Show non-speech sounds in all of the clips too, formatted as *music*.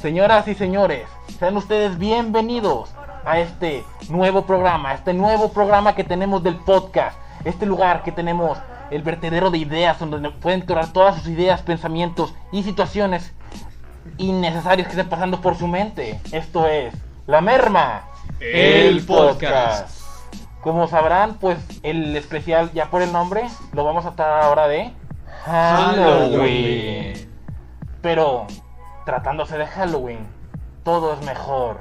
Señoras y señores, sean ustedes bienvenidos a este nuevo programa, a este nuevo programa que tenemos del podcast, este lugar que tenemos el vertedero de ideas donde pueden tocar todas sus ideas, pensamientos y situaciones innecesarios que estén pasando por su mente. Esto es La Merma, El podcast. Como sabrán, pues el especial, ya por el nombre, lo vamos a tratar ahora de Halloween. Pero tratándose de Halloween, todo es mejor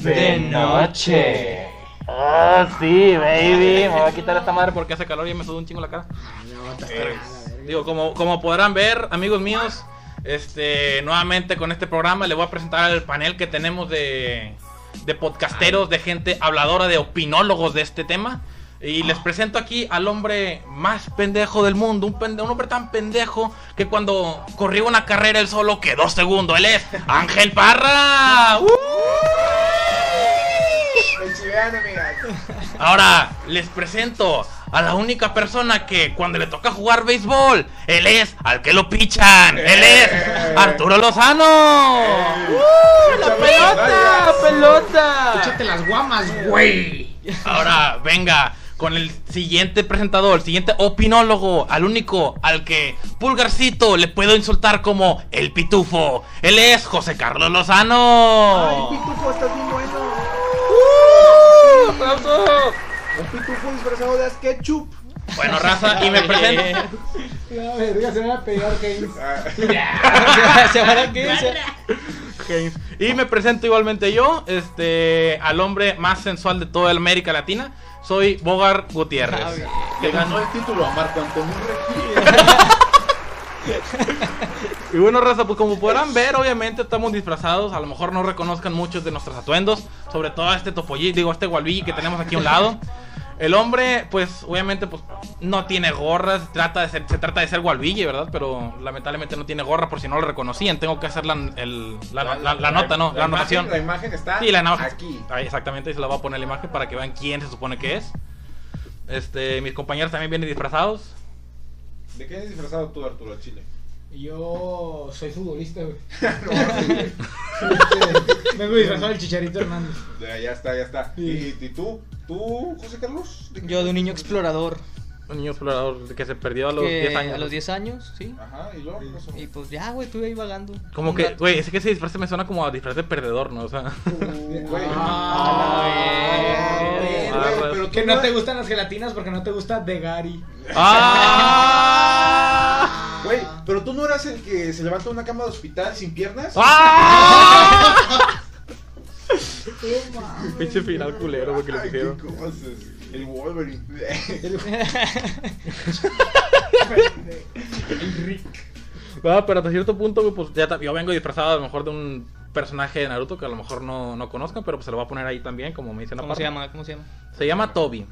De noche. Ah, sí, baby. Me voy a quitar esta madre porque hace calor y me sudó un chingo la cara. Eh, digo, como, como podrán ver, amigos míos, este, nuevamente con este programa le voy a presentar el panel que tenemos de, de podcasteros, de gente habladora, de opinólogos de este tema. Y les presento aquí al hombre más pendejo del mundo, un, pende- un hombre tan pendejo que cuando corrió una carrera él solo quedó segundo. Él es Ángel Parra. ¡Uh! Ahora les presento a la única persona que cuando le toca jugar béisbol, él es al que lo pichan. Él es Arturo Lozano. ¡Uh, la pelota, pelota. Échate las guamas, güey. Ahora venga con el siguiente presentador, el siguiente opinólogo, al único al que Pulgarcito le puedo insultar como el pitufo. Él es José Carlos Lozano. Ay, pitufo, estás bien bueno. ¡Uh! ¡Aplausos! Un pitufo disfrazado de ketchup. Bueno, raza, y me *laughs* presento. La verga, se van a pegar, James. *laughs* *laughs* Se van a. James. Y me presento igualmente yo, este, al hombre más sensual de toda América Latina. Soy Bogar Gutiérrez. Ah. Que ganó el título a Marco Antonio. Y bueno, raza, pues como podrán ver, obviamente estamos disfrazados. A lo mejor no reconozcan muchos de nuestros atuendos. Sobre todo a este topollí, digo, a este Walvigi que tenemos aquí a un lado. El hombre, pues, obviamente, pues, no tiene gorra. Se trata de ser, se trata de ser Walvigi, ¿verdad? Pero lamentablemente no tiene gorra por si no lo reconocían. Tengo que hacer la, el- la- la- la nota, ¿no? La, anotación. imagen- La imagen está Sí, la imagen. aquí. Ahí, exactamente, ahí se la voy a poner la imagen para que vean quién se supone que es. Este, mis compañeros también vienen disfrazados. ¿De qué eres disfrazado tú, Arturo, Chile? Yo soy futbolista, güey. *laughs* No, *laughs* Vengo disfrazado del Chicharito Hernández. Ya, ya está, ya está. ¿Y, y tú? ¿Tú, José Carlos? ¿De qué- Yo de un niño explorador. Un niño explorador que se perdió a los que 10 años. A los 10 años, sí. Ajá, y luego. Y pues ya, güey, estuve ahí vagando. Como que, güey, ese que ese disfraz me suena como a disfraz de perdedor, ¿no? O sea, Uh, güey. Ah, Güey, Ah, güey, pues. pero Que no te gustan las gelatinas porque no te gusta de Gary. ¡Ah! Güey, pero tú no eras el que se levanta de una cama de hospital sin piernas. ¡Ah! *laughs* Pinche final culero, güey, que le Ay, pusieron. qué cosas. El Wolverine. *laughs* No, pero hasta cierto punto, pues ya yo vengo disfrazado a lo mejor de un personaje de Naruto que a lo mejor no, no conozcan, pero pues se lo voy a poner ahí también, como me dicen ¿Cómo aparte. se llama? ¿Cómo se llama? Se llama Toby.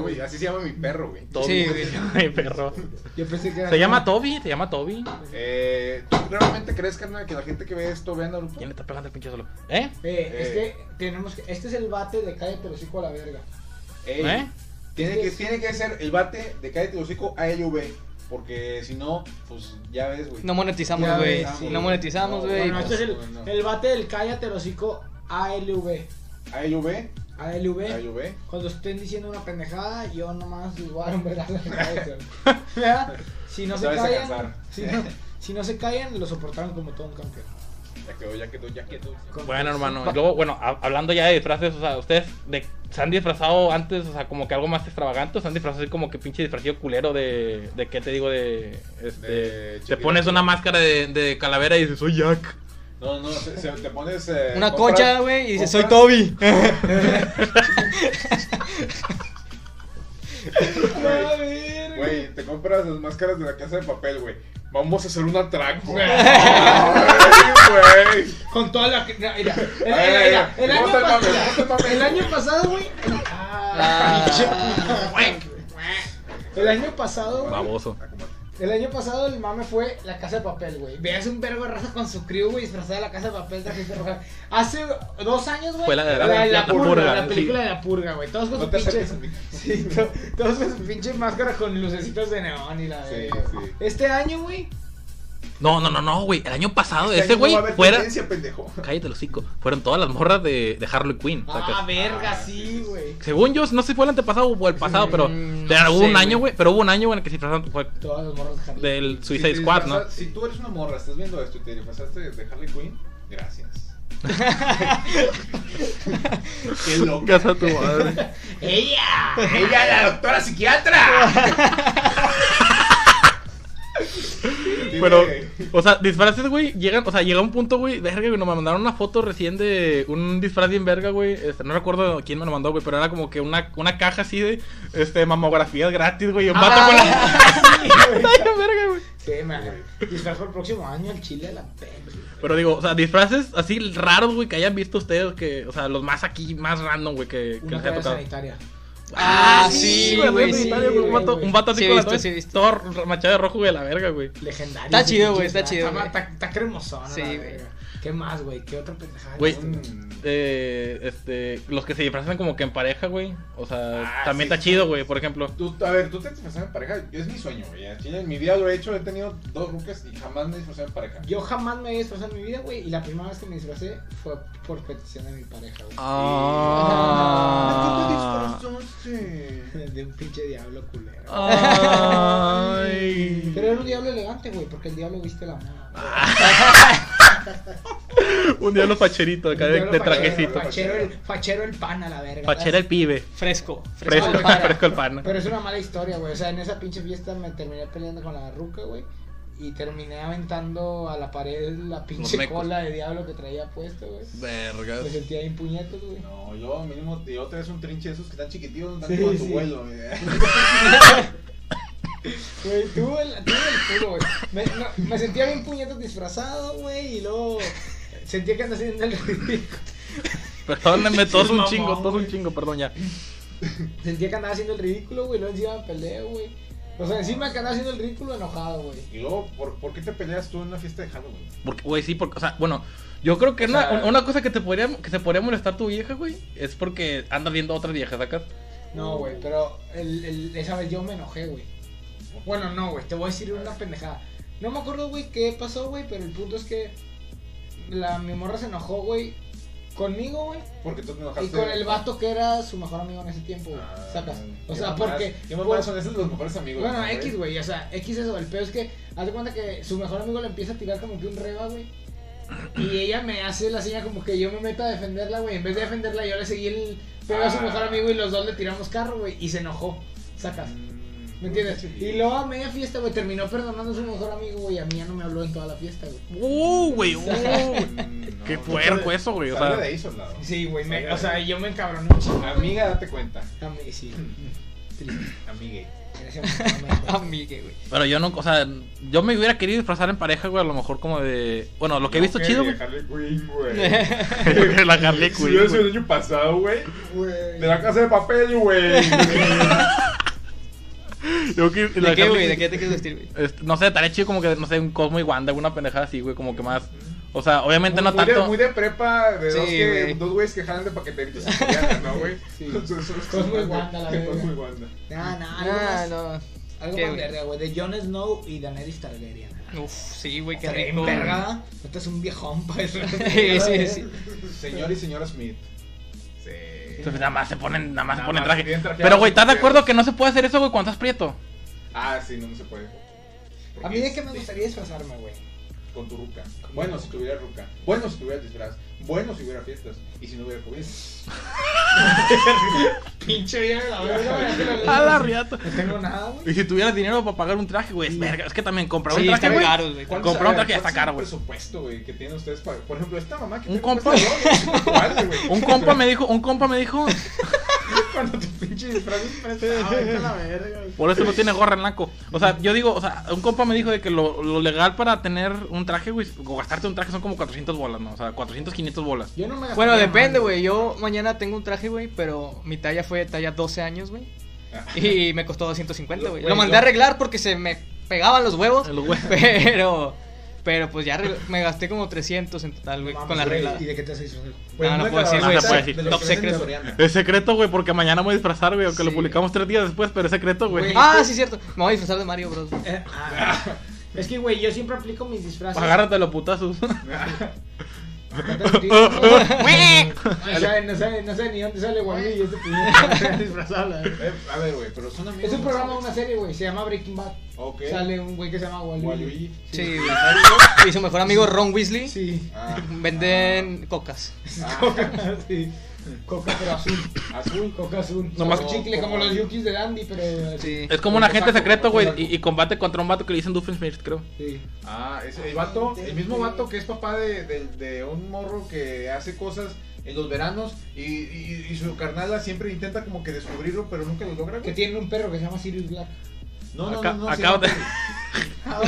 Güey, así se llama mi perro, güey. Toby. Sí, güey. *laughs* Mi perro. Yo pensé que era. Se llama Toby, se llama Toby. Eh, ¿Tú realmente crees, carnal, que la gente que ve esto vea Naruto? ¿Quién le está pegando el pinche solo? ¿Eh? Eh, es que tenemos que. Este es el bate de cállate los hocico a la verga. Ey, ¿Eh? Tiene que, tiene que ser el bate de cállate el hocico ALV. Porque si no, pues ya ves, güey. No monetizamos, güey. sí. No monetizamos, No, güey. Bueno, este es el, no. el bate del cállate hocico ALV. ALV, ALV. ALV. Cuando estén diciendo una pendejada, yo nomás les voy a dar un. *laughs* ¿Verdad? Si no Se callan, si no, si no se callan, lo soportaron como todo un campeón. Ya quedó, ya quedó, ya quedó. Bueno, hermano. Y luego, bueno, ha- hablando ya de disfraces, o sea, ustedes de- se han disfrazado antes, o sea, como que algo más extravagante, o se han disfrazado así como que pinche disfrazillo culero de, de qué te digo, de, este, De te pones una máscara de, de calavera y dices, soy Jack. No, no, se, se- te pones. eh, Una compras- concha, güey, y dice, soy Toby. *laughs* *laughs* Güey, te compras las máscaras de la casa de papel, güey. Vamos a hacer un atraco. Güey. *laughs* Con toda la. Mira, mira, el, mira, año ¿Cómo está el pasado. está el año pasado, güey. Ah, Ah. *laughs* El año pasado, güey. Baboso. El año pasado el mame fue la casa de papel, güey. Veas un vergo de raza con su crew, güey, disfrazada de la casa de papel, trajiste roja. Hace dos años, güey. Fue la de la- la, la purga, purga, la sí. película de la purga, güey. Todos con No su pinche. *laughs* Sí, to- todos con su pinche máscara con lucecitos de neón y la Sí, sí. Este año, güey. No, no, no, no, güey. El año pasado, Este ese año no güey va a haber fuera. pendejo. *laughs* Cállate los hocico. Fueron todas las morras de, de Harley Quinn. Ah, sacas. verga, Ah, sí, güey. Según yo, no sé si fue el antepasado o el pasado, pero, Mm, pero no hubo sé, un año, güey. Pero hubo un año en el que se disfrazaron fue Todas las morras de Harley. del Suicide Si Squad, ¿no? Si tú eres una morra, estás viendo esto y te disfrazaste de Harley Quinn, gracias. *laughs* Qué loco. Casa tu madre. *laughs* ¡Ella! ¡Ella, la doctora psiquiatra! Pero, o sea, disfraces, güey, llegan, o sea, llega un punto, güey, verga, güey, nos mandaron una foto recién de un disfraz bien verga, güey, este, no recuerdo quién me lo mandó, güey, pero era como que una, una caja así de, este, mamografías gratis, güey, y un vato Ah, con la... sí, *laughs* verga, güey. Sí, me disfraz para el próximo año el chile de la pena. Pero digo, o sea, disfraces así raros, güey, que hayan visto ustedes, que, o sea, los más aquí, más random, güey, que, que Una les haya tocado. sanitaria. Ah, sí, güey, güey, sí, sí, güey, un vato, güey. un vato así Sí con la visto, toalla sí visto. todo machado de rojo, güey, la verga, güey. Legendario. Está chido, güey, está chido, Está, está, está cremosón. Sí, la güey. ¿Qué más, güey? ¿Qué otra pendejada? Güey. Eh, este, los que se disfrazan como que en pareja, güey, o sea, Ah, también sí, está sí. chido, güey, por ejemplo. Tú, a ver, tú te disfrazas en pareja, es mi sueño, güey. En mi vida lo he hecho, he tenido dos rucas y jamás me he disfrazado en pareja. Yo jamás me había disfrazado en mi vida, güey. Y la primera vez que me disfracé fue por petición de mi pareja, güey. Ah. ¿De qué te disfrazaste? *laughs* De un pinche diablo culero. Ay. Pero era un diablo elegante, güey, porque el diablo viste la moda. *laughs* *laughs* Un diablo facherito acá de, de fachero, trajecito. Fachero el, fachero el pan a la verga. Fachera el pibe. Fresco. Fresco, fresco el pan. Pero es una mala historia, güey. O sea, en esa pinche fiesta me terminé peleando con la ruca, güey. Y terminé aventando a la pared la pinche cola de diablo que traía puesto, güey. Vergas. Me sentía bien puñetos, güey. No, yo mínimo, yo te ves un trinche de esos que están chiquititos, no Sí, están como tu sí. vuelo. güey. *laughs* *laughs* Güey, tuve el, tuve el culo, güey. Me, no, me sentía bien puñetos disfrazado, güey. Y luego sentía que andaba haciendo el ridículo. Perdónenme, todos un chingo, todos un chingo, perdón ya. Sentía que andaba haciendo el ridículo, güey. Luego encima me peleé, güey. O sea, encima que andaba haciendo el ridículo enojado, güey. Y luego, ¿por, ¿por qué te peleas tú en una fiesta de Halloween? Porque, güey, sí, porque, o sea, bueno, yo creo que O una, sea- una cosa que te podría, que se podría molestar tu vieja, güey, es porque andas viendo a otras viejas acá. No, güey, pero el, el- esa vez yo me enojé, güey. Bueno, no, güey, te voy a decir una pendejada. No me acuerdo, güey, qué pasó, güey, pero el punto es que la, mi morra se enojó, güey, conmigo, güey. Porque tú te enojaste. Y con el vato que era su mejor amigo en ese tiempo, güey. Ah, Sacas. O sea, porque. ¿Qué por- mamadas son esos los mejores amigos? Bueno, ¿no, X, güey, o sea, X eso. El peor es que, haz de cuenta que su mejor amigo le empieza a tirar como que un reba, güey. Y ella me hace la señal como que yo me meto a defenderla, güey. En vez de defenderla, yo le seguí el pedo a su Ah. mejor amigo y los dos le tiramos carro, güey. Y se enojó. Sacas. Mm, ¿Me entiendes? Y luego a media fiesta, güey, terminó perdonando a su mejor amigo, güey. A mí ya no me habló en toda la fiesta, güey. Uh, güey, uh. *laughs* Qué puerco eso, güey, o sea. de ahí, soldado. Sí, güey, o sea, yo me encabroné un chingo. Amiga, date cuenta. A mí, sí. *laughs* Amigue. Güey. Pero yo no, o sea, yo me hubiera querido disfrazar en pareja, güey, a lo mejor como de. Bueno, lo que he visto chido, güey. Harley Quinn, güey. *laughs* la Harley Quinn. güey. el año pasado, güey. Güey. De la casa de papel, güey. Yo que- la ¿De qué, güey? ¿De qué te quieres vestir, güey? Este, no sé, estaría chido como que, no sé, un Cosmo y Wanda, una pendejada así, güey, como que más. O sea, obviamente no muy, tanto. De, muy de prepa, de Sí, dos, que, güey. dos güeyes que jalan de paqueteritos ¿no, güey? *laughs* Sí. Cosmo y Wanda, la verga. Cosmo y Wanda. No, no, algo Ah, más. no. Algo ¿Qué, más güey? verga, güey. De Jon Snow y Daenerys Targaryen. Uf, sí, güey, qué rico. verga. Este es un viejón, pues. *laughs* Sí, sí, sí. Señor y señora Smith. Sí. Entonces, nada más se ponen, nada más se ponen más traje. Pero, güey, ¿estás de acuerdo que no se puede hacer eso, güey, cuando estás prieto? Ah, sí, no, no se puede. A mí de qué me Porque- gustaría disfrazarme, güey. Con tu ruca. Bueno, si tuviera ruca. Bueno, si tuviera disfraz. Bueno, si hubiera fiestas. Y si no hubiera COVID. *laughs* Pinche vieja, la verga. A la riata. No tengo nada, güey. Y si tuvieras dinero para pagar un traje, güey, es verga. Es que también comprar Sí, un traje, güey. caros, güey. ¿Cuánto Comprar un traje ya está caro, güey. presupuesto, güey, que tienen ustedes para... Por ejemplo, esta mamá que Un tiene compa. *laughs* Un compa me dijo, un compa me dijo, *laughs* Cuando tu pinche disfraz es prestado, la verga, güey. por eso no tiene gorra en naco. O sea, yo digo, o sea, un compa me dijo de que lo, lo legal para tener un traje, güey, o gastarte un traje son como 400 bolas, ¿no? O sea, 400, 500 bolas. Yo no me Bueno, depende, güey. Yo mañana tengo un traje, güey, pero mi talla fue talla 12 años, güey. Ah. Y me costó 250, güey. Güey, Lo mandé a arreglar porque se me pegaban los huevos. *laughs* Los huevos. Pero, pero pues ya me gasté como 300 en total, güey, con la arreglada. ¿Y de qué te haces eso? No, no una puedo decir, güey, no puedo decir. Top secreto. Es secreto, güey, porque mañana me voy a disfrazar, güey, aunque lo Sí. publicamos tres días después, pero es secreto, güey. Güey. Ah, sí, cierto. Me voy a disfrazar de Mario Bros. Eh, ah, es que, güey, yo siempre aplico mis disfraces. Agárrate los putazos. *laughs* No sabe, no sabe, no sabe ni dónde sale disfrazado. la verdad. Eh, a ver, güey, pero son amigos. Es un programa de una serie, güey, se llama Breaking Bad. Ok. Sale un güey que se llama. Waluigi. Sí, güey. Y su mejor amigo Ron Weasley Sí. Ah, venden cocas. *laughs* ah, Coca, sí. Coca, pero azul. azul. Coca azul. Nomás- Como chicle, como los yukis de Dandy, pero. Sí. Es como un agente Saco, secreto, güey, y, y combate contra un vato que le dicen Doofenshmirtz, creo. Sí. Ah, es el vato, el mismo vato que es papá de, de, de un morro que hace cosas en los veranos y, y, y su carnala siempre intenta como que descubrirlo, pero nunca lo logra. Que tiene un perro que se llama Sirius Black. No, no, Acá- no, no. acabo de- *laughs* Ah.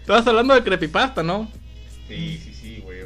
Estabas hablando de creepypasta, ¿no? Sí, sí.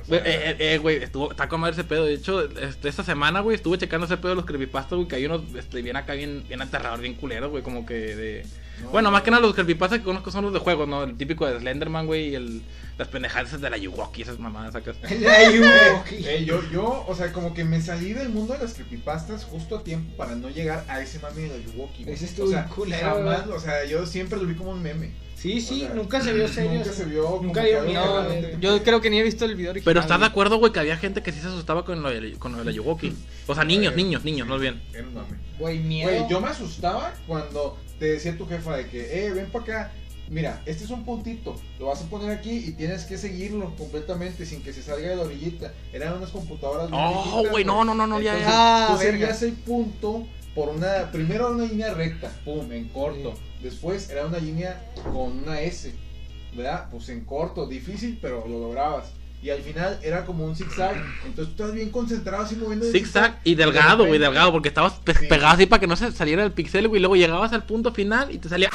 O sea, eh, eh, eh, güey, estuvo, está con madre ese pedo. De hecho, este, esta semana, güey, estuve checando ese pedo de los creepypastas, güey, que hay unos, este, bien acá, bien, bien aterrador, bien culero, güey, como que de... no, bueno, no. más que nada los creepypastas que conozco son los de juegos, ¿no? El típico de Slenderman, güey, y el, las pendejadas de la Yuwoki, esas mamadas sacas. *laughs* La Yuwoki. *laughs* Eh, yo, yo, o sea, como que me salí del mundo de las creepypastas justo a tiempo para no llegar a ese mame de la Yuwoki. Ese estuvo o sea, culero, jamás, o sea, yo siempre lo vi como un meme. Sí, sí, O sea, nunca se vio serio. Nunca se vio. Nunca dio miedo, No, te- yo creo que ni he visto el video original. Pero estás de acuerdo, güey, que había gente que sí se asustaba con lo de, con lo de la Yuwoki. O sea, niños, niños, niños, bien. Era un mame. Güey, miedo. Güey, yo me asustaba cuando te decía tu jefa de que, eh, ven para acá. Mira, este es un puntito, lo vas a poner aquí y tienes que seguirlo completamente sin que se salga de la orillita. Eran unas computadoras. bien Oh, güey, no, no, no, no, ya, Entonces, ya. Tú Ah, verga. seguías el punto por una, primero una línea recta, pum, en corto. Después era una línea con una S, ¿verdad? Pues en corto, difícil, pero lo lograbas. Y al final era como un zigzag, entonces tú estabas bien concentrado así moviendo el Zigzag y de delgado, güey, delgado, porque estabas pe- Sí. pegado así para que no se saliera el pixel, güey, y luego llegabas al punto final y te salía...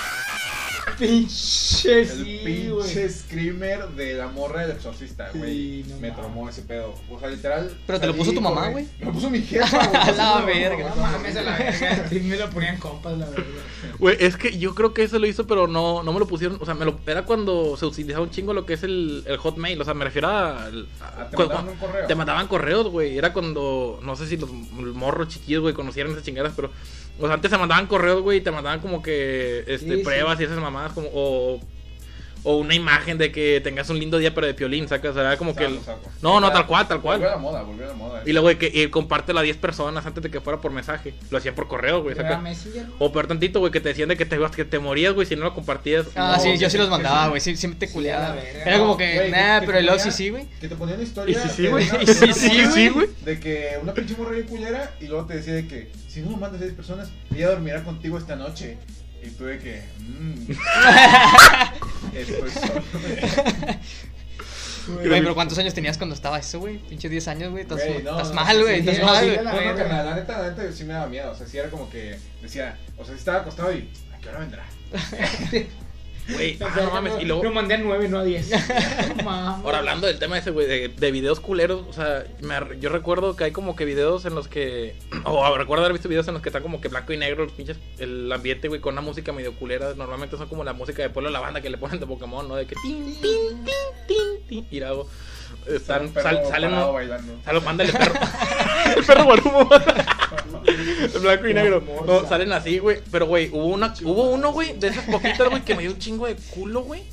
Pinche, El sí, pinche screamer de la morra del exorcista, güey. Sí, no me mames. tromó ese pedo. O sea, literal. Pero te lo puso tu mamá, güey. Me lo puso mi jefa, güey. *laughs* A la verga. No mames a la verga. Sí, me lo ponían compas, la verdad. Güey, es que yo creo que eso lo hizo, pero no, no me lo pusieron, o sea, me lo, era cuando se utilizaba un chingo lo que es el, el hotmail, o sea, me refiero a... te mandaban un correo. Te mandaban correos, güey. Era cuando, no sé si los morros chiquillos, güey, conocieran esas chingadas, pero. O sea, antes se mandaban correos, güey, y te mandaban como que este, Sí, sí. pruebas y esas mamadas, como. O, o una imagen de que tengas un lindo día, pero de piolín, sacas. O sea, era como que. el- Saco, saco. No, no, tal cual, tal cual. Volvió a la moda, volvió a la moda. Y luego de que y compártelo a 10 personas antes de que fuera por mensaje. Lo hacían por correo, güey. Messenger. O peor tantito, güey, que te decían de que te, que te morías, güey, si no lo compartías. Ah, No, sí, yo sí los mandaba, güey. Sí, siempre te culeaba. a la verga. Era como que, nah, pero el sí, sí, güey. Que te ponían una historia. Y sí, sí, de güey. *laughs* Y sí, sí, sí, güey. De que una pinche morra bien culera y luego te decía de que si no lo mandas a 10 personas, ella dormirá contigo esta noche. Y tú de que. *laughs* Mmm. Estoy solo. Güey, pero ¿cuántos años tenías cuando estaba eso, güey? Pinche 10 años, güey. Estás, Güey, no, estás no, mal, güey. sí, Estás no, mal, güey. Verga. carnal, la neta, la neta sí me daba miedo. O sea, sí era como que decía, o sea, sí estaba acostado y ¿a qué hora vendrá? *laughs* Güey, ah, no mames. Y luego. Lo mandé a 9, no a 10. *laughs* No mames. Ahora hablando del tema ese, güey, de, de videos culeros, o sea, me yo recuerdo que hay como que videos en los que, *clears throat* o recuerdo haber visto videos en los que están como que blanco y negro, los pinches, el ambiente, güey, con una música medio culera, normalmente son como la música de pueblo la banda que le ponen de Pokémon, ¿no? De que tin, tin, tin, tin, tin, y luego están, perro sal- salen, bailando. Salo, mándale perro. *laughs* el perro guarumo. *laughs* el blanco y negro. No, salen así, güey. Pero, güey, hubo una, hubo uno, güey, de esas poquitas, güey, que me dio un chingo de culo, güey.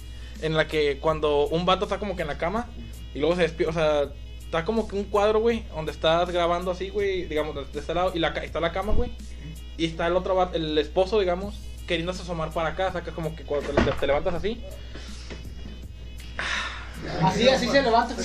En la que cuando un vato está como que en la cama y luego se despierta, o sea, está como que un cuadro, güey, donde estás grabando así, güey, digamos, de, este lado, y la, ca- está la cama, güey. Y está el otro vato, el esposo, digamos, queriéndose asomar para acá, saca como que cuando te, te levantas así, Así, así se levanta. *laughs*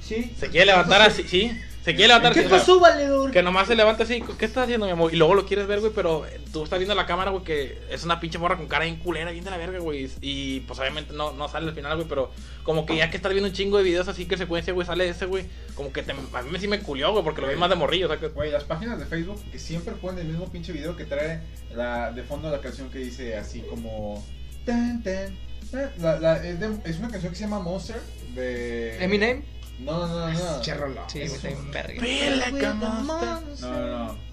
Sí. se quiere levantar así, sí, se quiere levantar ¿Qué así, pasó, valedor? Que nomás se levanta así, ¿qué estás haciendo, mi amor? Y luego lo quieres ver, güey, pero tú estás viendo la cámara, güey, que es una pinche morra con cara bien culera, bien de la verga, güey. Y pues obviamente no, no sale al final, güey, pero como que ya que estás viendo un chingo de videos así que secuencia, güey, sale ese, güey. Como que te, a mí me- sí me culió, güey, porque lo vi más de morrillo, o sea que... Güey, las páginas de Facebook que siempre ponen el mismo pinche video que trae la, de fondo la canción que dice así como. Tan, tan, tan. La- la- es, de- es una canción que se llama Monster de. Eminem. No, no, no, no. Che rolón. Sí, Es un- verga. Feel like a monster. No, no, no.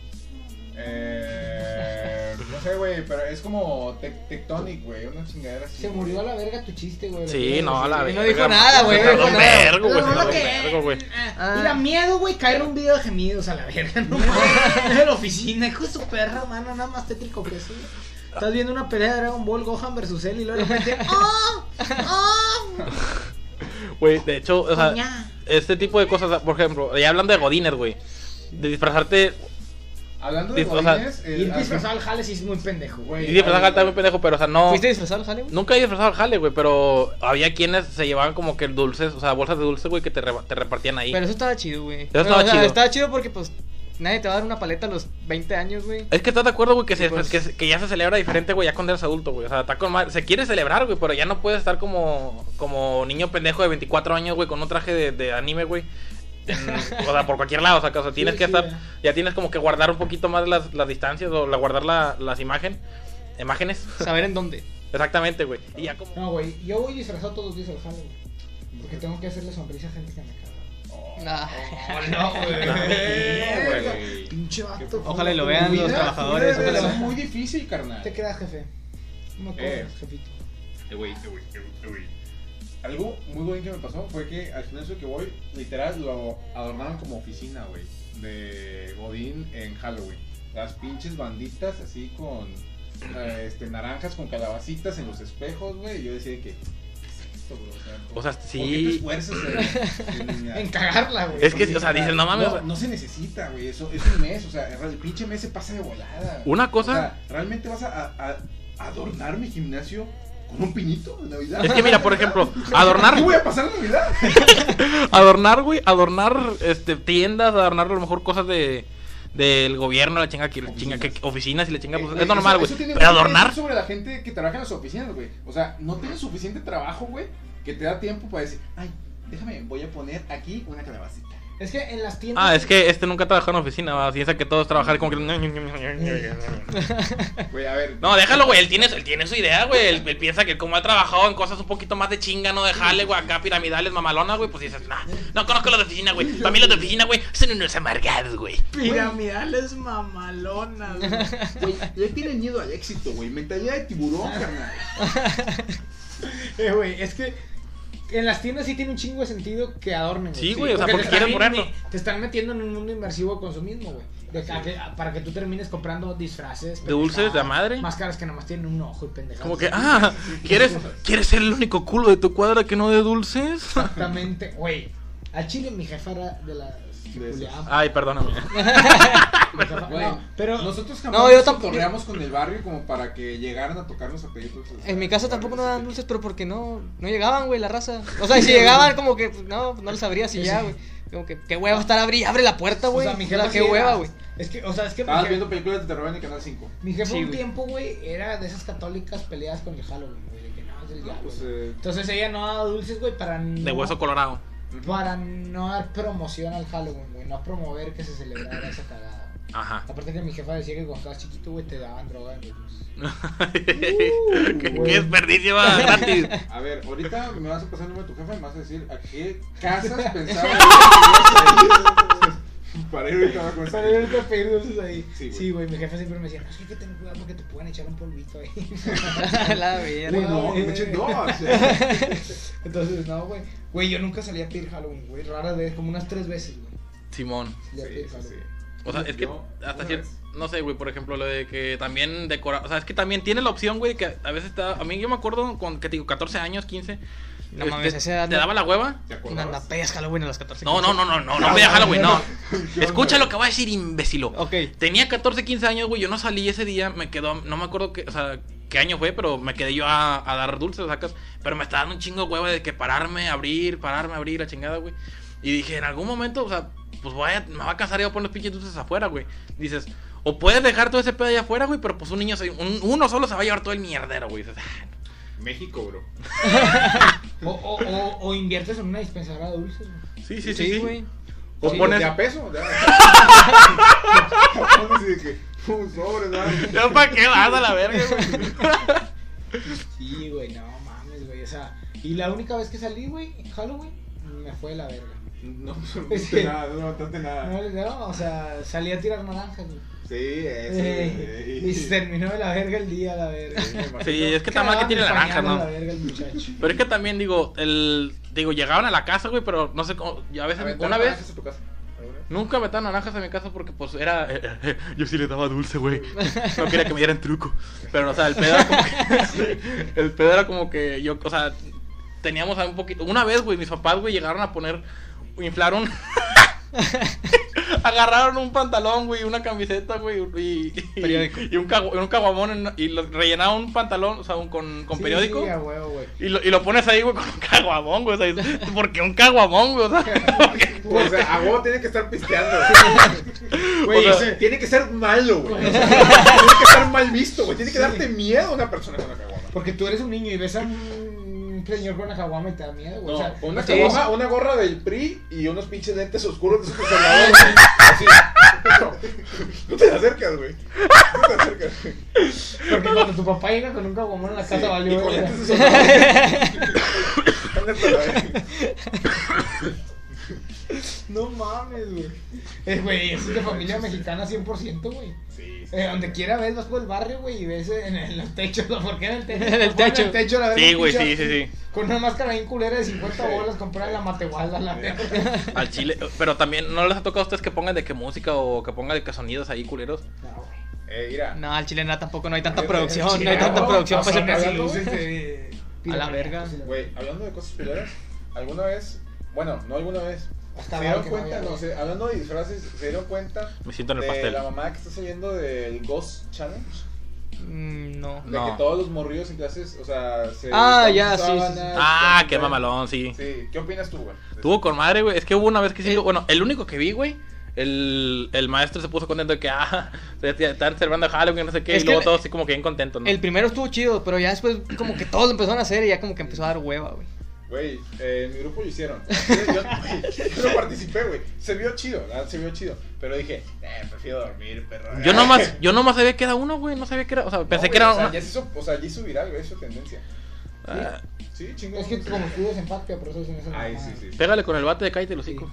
Eh, ¿Cómo sé, güey, pero es como tec- Tectonic, güey, una chingadera así. Se murió a la verga tu chiste, güey. Sí, no, a la verga. no dijo nada, güey, Se no dijo un nada. vergo, güey. No, no, vergo, güey. Ah. Y da miedo, güey, caer un video de gemidos a la verga. *laughs* No. En la oficina, hijo de su perra, mano, nada más tétrico que eso. Estás viendo una pelea de Dragon Ball Gohan versus él y luego de repente. *laughs* ¡Oh! ¡Oh! Güey, de hecho, o sea, este tipo de cosas, por ejemplo, ya hablando de godines, güey. De disfrazarte Hablando de Dis- o sea, godines, el- ir disfrazado al jale sí es muy pendejo, güey. Güey, Y disfrazar está muy pendejo, pero o sea, no. ¿Fuiste disfrazado al jale, güey? Nunca he disfrazado al jale, güey, pero había quienes se llevaban como que dulces, o sea, bolsas de dulces, güey, que te, re- te repartían ahí. Pero eso estaba chido, güey. Eso Pero, estaba o sea, chido. Estaba chido porque, pues, nadie te va a dar una paleta a los 20 años, güey. Es que estás de acuerdo, güey, que, se- Pues- que, ya se celebra diferente, güey, ya cuando eres adulto, güey. O sea, está con madre- se quiere celebrar, güey, pero ya no puedes estar como, como niño pendejo de 24 años, güey, con un traje de, de anime, güey. o sea, por cualquier lado, o sea, que, o sea, tienes Sí, que sí, estar, ya. ya tienes como que guardar un poquito más las, las distancias o la, guardar la- las imágenes, imágenes, Saber en dónde. *laughs* exactamente, güey. Y ya como... No, güey, yo voy disfrazado todos los días al jale, güey. Porque tengo que hacerle sonrisa a gente que me caga. No, Verga. güey. Pinche vato. Ojalá lo vean los trabajadores. Es muy difícil, carnal. Te queda, jefe. No me Eh. jefito. Eh, güey, eh, güey, güey, güey. Algo muy bueno que me pasó fue que al gimnasio que voy, literal, lo adornaron como oficina, güey. De Godín en Halloween. Las pinches banditas así con eh, este, naranjas con calabacitas en los espejos, güey. Y yo decía que. O sea, ¿por qué te sí... en- en- En *laughs* cagarla, güey. Es que, o sea, dices, no mames, No, no se necesita, güey. Eso es un mes. O sea, el pinche mes se pasa de volada. Una cosa- O sea, ¿realmente vas a, a- a adornar mi gimnasio con un pinito de Navidad? Es que mira, por ejemplo, adornar... *laughs* ¿Qué voy a pasar Navidad? *laughs* adornar, güey, adornar este tiendas, adornar a lo mejor cosas de del gobierno, la chinga que chinga que oficinas y la chinga pues, Eh, es normal, eso- güey. Pero adornar sobre la gente que trabaja en las oficinas, güey. O sea, no tienes suficiente trabajo, güey, que te da tiempo para decir, ay, déjame, voy a poner aquí una calabacita. Es que en las tiendas. Ah, es que este nunca trabajó en oficina, va, piensa que todos trabajar como que Güey, a ver. No, déjalo, güey, él tiene, él tiene su idea, güey. Él, él piensa que como ha trabajado en cosas un poquito más de chinga, no de jale, güey, acá piramidales, mamalonas, güey, pues dices, nah, no conozco los de oficina, güey. Para mí los de oficina, güey, son unos amargados, güey. Piramidales mamalonas, güey. Güey, le tienen miedo al éxito, güey. Mentalidad de tiburón, carnal. *laughs* Eh, güey, es que en las tiendas sí tiene un chingo de sentido que adornen. Sí, güey, o sea, porque están quieren ponerlo. Te están metiendo en un mundo inmersivo de consumismo, güey. De que- para que tú termines comprando disfraces. ¿De dulces, de pendejadas, madre? Máscaras que nomás tienen un ojo y pendejadas. Como que, ah, ¿quieres, ¿quieres ser el único culo de tu cuadra que no de dulces? Exactamente, güey. Al chile mi jefa era de las Ay, perdóname. *laughs* Güey, no, pero nosotros jamás No, yo nos tampoco- con el barrio como para que llegaran a tocarnos a pedir dulces. En mi casa tampoco no daban dulces, pero porque no, no llegaban, güey, la raza. O sea, y si llegaban, como que, pues, no, no les abría así ya, güey. Como que, qué hueva estar abrí, abre la puerta, o güey. sea, mi O jefa qué hueva, güey. Es que, o sea, es que Estabas viendo películas de terror en el canal 5. mi jefa Sí, un güey. tiempo, güey, era de esas católicas peleadas con el Halloween, güey. De que no, es del diablo. Pues, eh, Entonces ella no daba dulces, güey, para no, De hueso colorado. Para no dar promoción al Halloween, güey, no promover que se celebrara esa cagada. Ajá. Aparte que mi jefa decía que cuando estabas chiquito, güey, te daban droga en los dulces. *laughs* ¿Qué, qué güey. desperdicio va gratis. A ver, ahorita me vas a pasar el número de tu jefa y me vas a decir a qué casas pensaba *laughs* Para ir ahorita con Para ir ahorita a pedir dulces ahí. Sí, güey. Sí, güey, mi jefa siempre me decía, no, es que hay que tener cuidado porque te pueden echar un polvito ahí. *laughs* la Uy, verga. no, me eché dos. *laughs* Entonces, no, güey. Güey, yo nunca salí a pedir Halloween, güey. Rara vez, como unas tres veces, güey. Simón. A Sí, sí. O sea, es que Yo, hasta cierto. No sé, güey, por ejemplo, lo de que también decorar. O sea, es que también tiene la opción, güey, que a veces está. A mí yo me acuerdo con que te digo, 14 años, 15. No mames, edad ¿Te no- daba la hueva? ¿Te Anda, pegas Halloween a los 14. No, no, no, no, no, no voy a Halloween, no. ¿Qué *laughs* Escucha lo que voy a decir, imbécilo. Ok. Tenía 14, 15 años, güey. Yo no salí ese día. Me quedó. No me acuerdo qué, o sea, qué año fue, pero me quedé yo a, a dar dulces, sacas. Pero me estaba dando un chingo de hueva de que pararme, abrir, pararme, abrir, la chingada, güey. Y dije, en algún momento, o sea, pues voy a, me va a cansar y voy a poner los pinches dulces afuera, güey. Dices, o puedes dejar todo ese pedo allá afuera, güey, pero pues un niño, un- uno solo se va a llevar todo el mierdero, güey. Dices, ah, México, bro. *laughs* O, o, o, o inviertes en una dispensadora de dulces, güey. sí, sí, sí, Sí, sí. güey. O Sí, pones. ¿De a peso? De un sobre, ¿sabes? ¿Ya para qué vas a la verga, güey? Sí, güey, no mames, güey. O sea, y la única vez que salí, güey, en Halloween, me fue de la verga. No, Sí. absolutamente nada, no levantaste nada. No, no, o sea, salí a tirar naranjas, güey. Sí, Eh, y se terminó de la verga el día, la verga. Sí, es que está mal que tiene Cagaban naranja, el pañal ¿no? a La verga el muchacho. Pero es que también digo, el digo, llegaban a la casa, güey, pero no sé cómo, a veces una vez a tu casa? Nunca me daban naranjas a mi casa porque pues era yo sí le daba dulce, güey. No quería que me dieran truco. Pero o sea, el pedo era como que *laughs* el pedo era como que yo, o sea, teníamos un poquito una vez, güey, mis papás, güey, llegaron a poner inflaron *laughs* Agarraron un pantalón, güey, una camiseta, güey, y, y, un, cagu- un caguamón en- y lo, rellenaron un pantalón, o sea, un- con, con Sí, periódico. Sí, a huevo, güey. Y lo, y lo pones ahí, güey, con un caguamón, güey. O sea, ¿por qué un caguamón, güey? O sea, *laughs* porque- O sea, a huevo tiene que estar pisteando. *laughs* Güey, O sea- o sea, tiene que ser malo, güey. O sea, tiene que estar mal visto, güey. Tiene que darte miedo a una persona con una caguama. Porque tú eres un niño y ves a un señor con una caguama y te da miedo, güey. No, o sea, una sí, caguama, una gorra del PRI y unos pinches lentes oscuros de esos. *laughs* Así. No, *laughs* no te acercas, güey. No te acercas, porque cuando tu papá llega con un caguamón en la casa Sí, valió. y con verga. lentes *laughs* No mames, güey. Eh, güey, es de familia mexicana 100%, güey. Sí, sí. Eh, donde quiera ves, vas por el barrio, güey, y ves en, en los techos, ¿no? ¿por qué en el techo? En el techo. En el techo, la verga, Sí, güey, sí, sí, sí. Con una máscara bien culera de 50 bolas, comprar en la matehualda, la verga. Al chile. Pero también, ¿no les ha tocado a ustedes que pongan de qué música o que pongan de qué sonidos ahí culeros? No, güey. Eh, mira. No, al chile nada, tampoco no hay tanta producción, no hay tanta no, producción no, para ese no, no, luces de... A la verga. Güey, hablando de cosas pileras, ¿alguna vez, bueno, no alguna vez, Hasta se dieron no cuenta, no sé, hablando de disfraces, se dieron cuenta Me siento en el de pastel. la mamá que está saliendo del Ghost Challenge? Mm, no. De No. que todos los morrillos en clases, o sea, se... Ah, ya, sí, sí, sí. sábanas, Ah, estaban- qué mamalón, sí. Sí, ¿qué opinas tú, güey? Tuvo con madre, güey. Es que hubo una vez que sí. Bueno, el único que vi, güey. El, el maestro se puso contento de que, *laughs* ah, se- se- están celebrando Halloween, no sé qué. Es y luego todos así como que bien contentos, ¿no? El primero estuvo chido, pero ya después como que todos lo empezaron a hacer y ya como que empezó a dar hueva, güey. Güey, eh, en mi grupo lo hicieron. Yo, yo- güey, yo no participé, güey. Se vio chido, verdad, se vio chido. Pero dije, eh, prefiero dormir, perro. Yo nomás, *laughs* yo nomás sabía que era uno, güey. No sabía que era. O sea, No, pensé que era o sea, una. ya se hizo, o sea, ya hizo viral, güey, hizo tendencia. Ah, Sí, chingón. Es que como estudias en Patria, por eso se me hace Ay, sí, sí. pégale con el bate de cállate el hocico.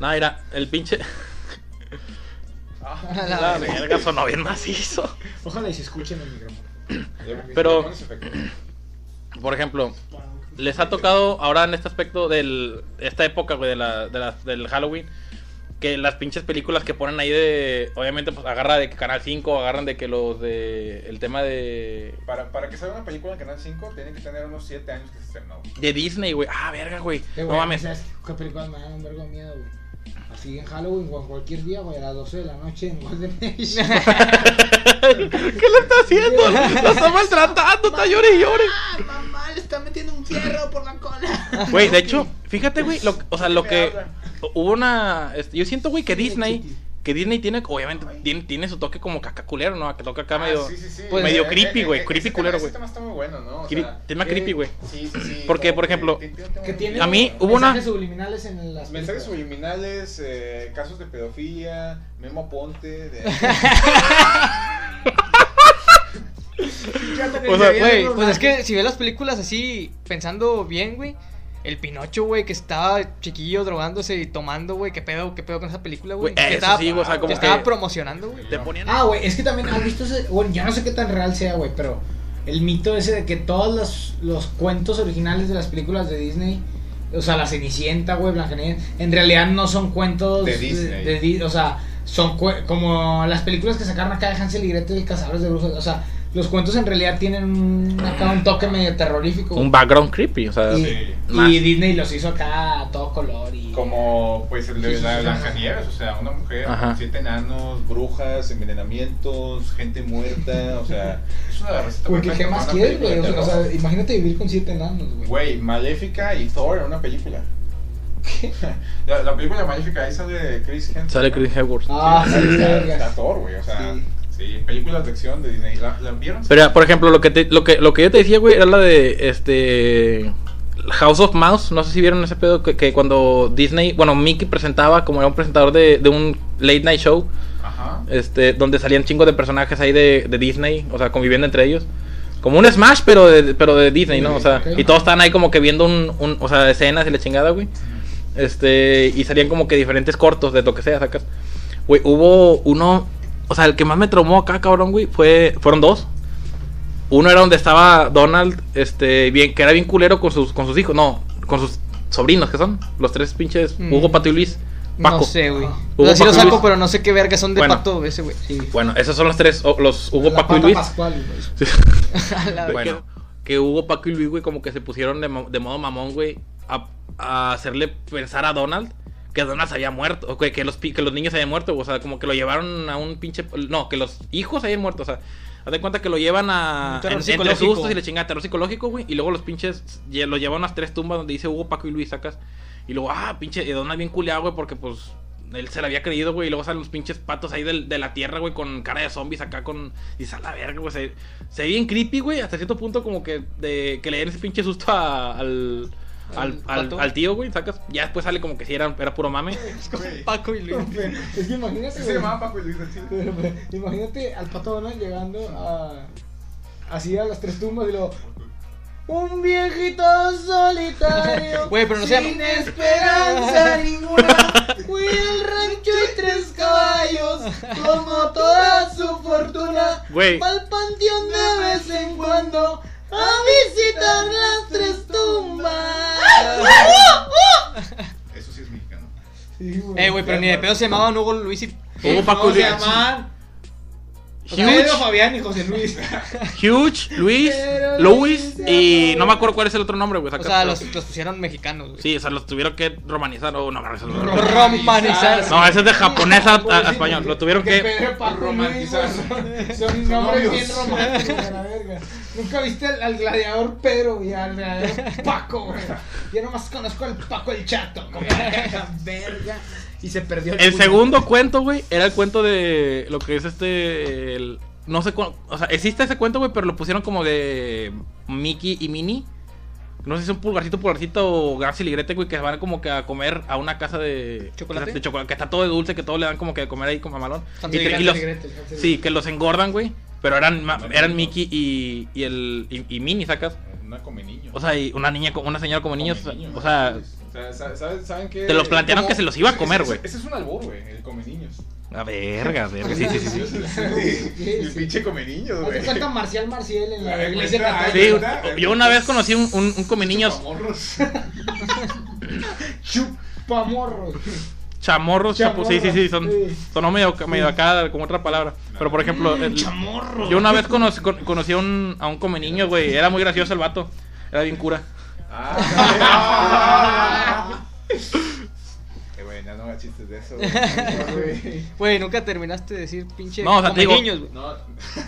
Nada, mira, el pinche. Ah, *laughs* La verga. sonó bien macizo. Ojalá y se escuchen el micrófono. Pero-. Por ejemplo, les ha tocado ahora en este aspecto del esta época, güey, de la, de la- del Halloween, que las pinches películas que ponen ahí de, obviamente, pues agarra de que Canal 5, agarran de que los de, el tema de, Para, para que salga una película en Canal 5, tiene que tener unos 7 años que se estrenó. de Disney, güey. Ah, verga, güey. Eh, No mames. ¿Sabes qué películas me dan un vergo de miedo, güey? Así en Halloween o en cualquier día, güey, a las 12 de la noche en Golden Age. *laughs* ¿Qué le está haciendo? *laughs* Lo está maltratando, está llore y llore. ¡Ah, mamá! Le está metiendo un fierro por la cola. Güey, de hecho, fíjate, güey, lo, o sea, lo que hubo una, este, yo siento, güey, que Sí, Disney. Que Disney tiene, obviamente, tiene, tiene su toque como caca culero, ¿no? Que toca acá Ah, medio, sí, sí, sí. pues, medio Eh, creepy, eh, güey, eh, creepy ese culero, tema- güey. Ese tema está muy bueno, ¿no? O sea, tema eh, creepy, güey. Sí, sí, sí. Porque, por que ejemplo, tema Que muy tiene A mí hubo una- mensajes subliminales en las Mensajes películas. subliminales, eh, casos de pedofilia, Memo Ponte, de... *laughs* O sea, Güey, pues es que si ves las películas así, pensando bien, güey. El Pinocho, güey, que estaba chiquillo drogándose y tomando, güey. ¿Qué pedo, qué pedo con esa película, güey? Que estaba, sí, o sea, como que estaba que- promocionando, güey. te ponían... Ah, güey, es que también has visto ese. Bueno, yo no sé qué tan real sea, güey, pero el mito ese de que todos los, los cuentos originales de las películas de Disney, o sea, La Cenicienta, güey, Blancanieves, en realidad no son cuentos De Disney. de o sea, son como las películas que sacaron acá de Hansel y Gretel y Cazadores de Brujas, o sea, los cuentos en realidad tienen un, acá un toque medio terrorífico. Un background creepy, o sea, y, Sí. y. Disney los hizo acá a todo color y Como pues el de Sí, sí, la sí, Blancanieves, o sea, una mujer, Ajá. siete enanos, brujas, envenenamientos, gente muerta, o sea, *laughs* es una receta Güey, ¿qué, qué más quieres, güey? O sea, de o sea, imagínate vivir con siete enanos, güey. Güey, Maléfica y Thor en una película. *laughs* La, la película Maléfica, ahí sale Chris Hemsworth. Sale Chris Hemsworth. Ah, sí, está Thor, güey, o sea, Sí. películas de acción de Disney. ¿La, la vieron? Pero, por ejemplo, lo que, te- lo, que, lo que yo te decía, güey, era la de, este... House of Mouse, no sé si vieron ese pedo que, que cuando Disney, bueno, Mickey presentaba como era un presentador de, de un late night show, Ajá. este, donde salían chingos de personajes ahí de, de Disney, o sea, conviviendo entre ellos. Como un Smash, pero de, pero de Disney, ¿no? O sea, y todos estaban ahí como que viendo un, un- o sea, escenas y la chingada, güey. Este, y salían como que diferentes cortos de lo que sea, sacas. Güey, hubo uno, o sea, el que más me traumó acá, cabrón, güey, fue, fueron dos. Uno era donde estaba Donald, este, bien, que era bien culero con sus, con sus hijos, no, con sus sobrinos, que son los tres pinches, Mm. Hugo, Pato y Luis. Paco. No sé, güey. Hugo, O sea, sí lo Paco y saco, Luis. pero no sé qué verga son de Bueno. pato ese, güey. Sí. Bueno, esos son los tres, los Hugo, La Paco y Luis. Pascual, güey. *laughs* A *laughs* la verga. Bueno, que Hugo, Paco y Luis, güey, como que se pusieron de, mo- de modo mamón, güey, a, a hacerle pensar a Donald que Donald se había muerto, o que, que los, que los niños habían muerto, o sea, como que lo llevaron a un pinche... No, que los hijos habían muerto, o sea, haz de cuenta que lo llevan a... En- entre sustos y le terror psicológico, güey, y luego los pinches lo llevan a unas tres tumbas donde dice Hugo, Paco y Luis, sacas, y luego, ah, pinche, y Donald bien culeado, güey, porque pues... Él se la había creído, güey, y luego salen los pinches patos ahí del- de, la tierra, güey, con cara de zombies acá con... Y sale a la verga, güey, se, se ve bien creepy, güey, hasta cierto punto como que de que le den ese pinche susto a- al... Al, ¿Al al, tío, güey, sacas. Ya después sale como que si era, era puro mame. *laughs* Güey. Paco y Luis. Es que imagínate, Sí se llamaba Paco y Luis. *laughs* Imagínate al pato Donald llegando a. Así a las tres tumbas y luego. Un viejito solitario. Güey, pero no se sin esperanza *laughs* ninguna. Fui al rancho y tres caballos. Como toda su fortuna. Güey. Va al panteón de vez en cuando. A visitar las tres tumbas. Eso sí es mexicano. Sí, Eh, güey, pero ni de pedo se llamaban Hugo, Luis y... Hugo, Paco ¿Cómo y se Luis. Huge. Pedro, Fabián y José Luis. *laughs* Huge, Luis, Luis y no me acuerdo cuál es el otro nombre, güey. O sea, los, los pusieron mexicanos, güey. Sí, o sea, los tuvieron que romanizar o no, Romanizar. No, ese es de japonés a, a- a Pobrecito, español. Lo tuvieron que. Pedro, Paco, romantizar. Luis, *laughs* güey, Son, nombres bien románticos a la verga. Nunca viste al, al gladiador Pedro y al gladiador Paco, güey. Yo nomás conozco al Paco el Chato, güey. *laughs* verga. Y se perdió El culo. segundo cuento, güey, era el cuento de lo que es este. el- no sé cuál. O sea, existe ese cuento, güey, pero lo pusieron como de Mickey y Minnie. No sé si es un pulgarcito, pulgarcito o Gansel y Gretel, güey, que van como que a comer a una casa de ¿Chocolate? de chocolate, que está todo de dulce, que todo le dan como que de comer ahí como malón. Y y que- y los- Sí, que los engordan, güey. Pero eran, eran. Mickey y, y el y, y Minnie, sacas. Una come niño. O sea, y una niña, una señora como niños. Come niño. O sea, O sea, sa- ¿saben, ¿saben qué? te lo plantearon Como- que se los iba a ese- comer, ese- güey. Ese es un albur, güey, el come niños. A verga, verga. Sí, sí, sí. sí. *laughs* Sí, El sí. pinche come niños, güey. cuenta Marcial Marcial en la iglesia católica. Sí, yo una vez conocí un, un, un come niños Chupamorros. *laughs* Chupamorros. chamorros, chapo. Sí, sí, sí, son, Sí. sonó medio, medio acá con otra palabra. Pero por ejemplo, el- Chamorro. yo una vez conocí, con- conocí a un, a un come niños, güey. Era muy gracioso el vato. Era bien cura. Ah, Qué buena, no hagas chistes de eso, güey. *laughs* Güey, nunca terminaste de decir pinche. No, o sea, te digo- niños, güey. No,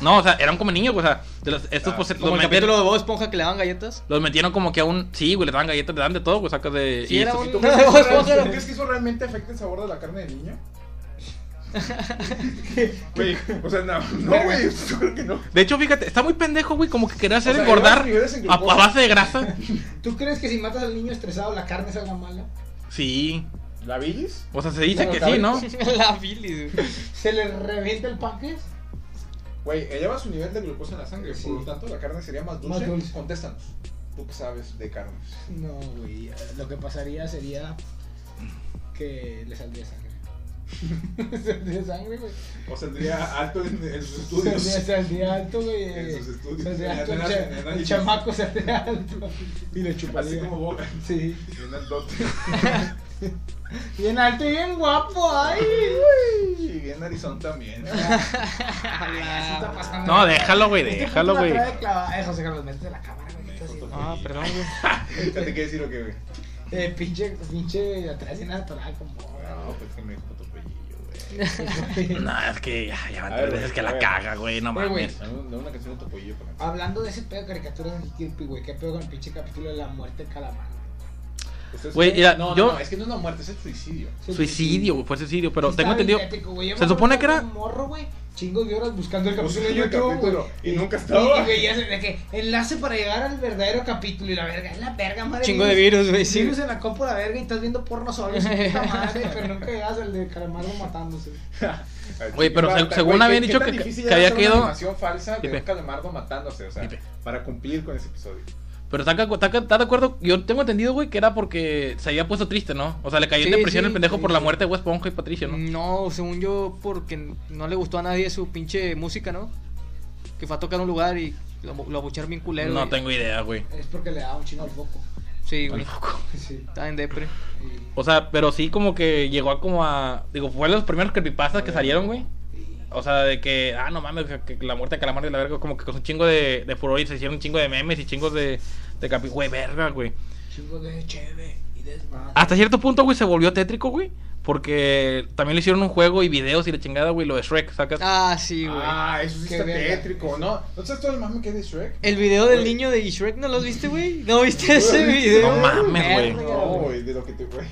No, o sea, era un come niños, güey. O sea, de los- estos Ah, pues, Como los, el metieron, capítulo de Bob Esponja que le daban galletas. los metieron como que a un. Sí, güey, le daban galletas, le dan de todo, güey. Sacas de. Sí, y era esto- un- ¿Tú *laughs* No, crees, que eso, Esponja era- ¿tú crees que eso realmente afecta el sabor de la carne del niño? *laughs* Güey, o sea, no, no, güey, yo creo que no. De hecho, fíjate, está muy pendejo, güey. Como que quería hacer O sea, engordar a, base de grasa. *laughs* ¿Tú crees que si matas al niño estresado la carne salga mala? Sí. ¿La bilis? O sea, se dice que sí, ¿no? *laughs* la bilis, güey. ¿Se le revienta el páncreas? Güey, eleva su nivel de glucosa en la sangre, Sí. por lo tanto la carne sería más dulce. Más dulce. Contéstanos. ¿Tú qué sabes de carnes? No, güey. Lo que pasaría sería que le saldría sangre. Saldría sangre, güey. O saldría alto en, en sus estudios. Saldría, saldría alto, güey. En sus estudios. Saldría En alto. En el chamaco saldría alto. Y le chuparía. Así como boca. Sí. En el dote. *laughs* Bien alto y bien guapo, ay. Y bien narizón también. *laughs* Eso está pasando. No, déjalo, güey, Este déjalo, güey. Eh, José Carlos, métete la cámara, güey. Ah, perdón, güey. *laughs* ¿Ya te qué decir o qué, güey? Eh, pinche, pinche, atrás de natural, como. No, pues que me No, es que ya, ya van A ver, tres veces que la ver. caga, güey. No mames. De. Hablando de ese pedo de caricaturas así creepy, güey. ¿Qué pedo con el pinche capítulo de la muerte de calamar? Ustedes- Güey, mira, no, yo- no, no, es que no es una muerte, es el suicidio. Suicidio, güey, fue suicidio. Pero Sí, tengo entendido. épico, güey. Se supone que era. un morro, güey. Chingos de horas buscando el capítulo el YouTube, capítulo, güey. y nunca Y, estaba. y veías de que enlace para llegar al verdadero capítulo y la verga, es la verga, madre. Chingo de virus, güey, Sí. sí. Virus en la copa la verga y estás viendo porno solo, *laughs* puta madre, pero nunca llegas al de calamardo matándose. *laughs* Güey, pero Güey, se- según ¿qué- habían dicho que- que había una quedado- animación falsa de un calamardo matándose, o sea, para cumplir con ese episodio. Pero está, está, está de acuerdo, yo tengo entendido, güey, que era porque se había puesto triste, ¿no? O sea, le cayó en Sí, depresión sí, el pendejo sí, por la muerte de West Esponja y Patricio, ¿no? No, según yo, porque no le gustó a nadie su pinche música, ¿no? Que fue a tocar un lugar y lo, lo abucharon bien culero. No y- tengo idea, güey. Es porque le daba un chino al foco. Sí, güey. *laughs* Sí. Estaba en depre. Y- O sea, pero sí como que llegó a como a... Digo, fue de los primeros creepypastas que salieron, güey. O sea, de que, ah, no mames, que, que la muerte de Calamar de la verga, como que con un chingo de, de furor y se hicieron un chingo de memes y chingos de, de capi... Güey, verga, güey. Chingo de cheve y desmadre. Hasta cierto punto, güey, se volvió tétrico, güey. Porque también le hicieron un juego y videos y la chingada, güey, lo de Shrek, sacas. Ah, sí, güey. Ah, eso sí Qué está verga. tétrico, ¿no? ¿No sabes todo el mame que hay de Shrek? El video del Güey. niño de Shrek, ¿no lo viste, güey? ¿No viste ese video? No mames, güey. Verga, No, güey, de lo que te, güey.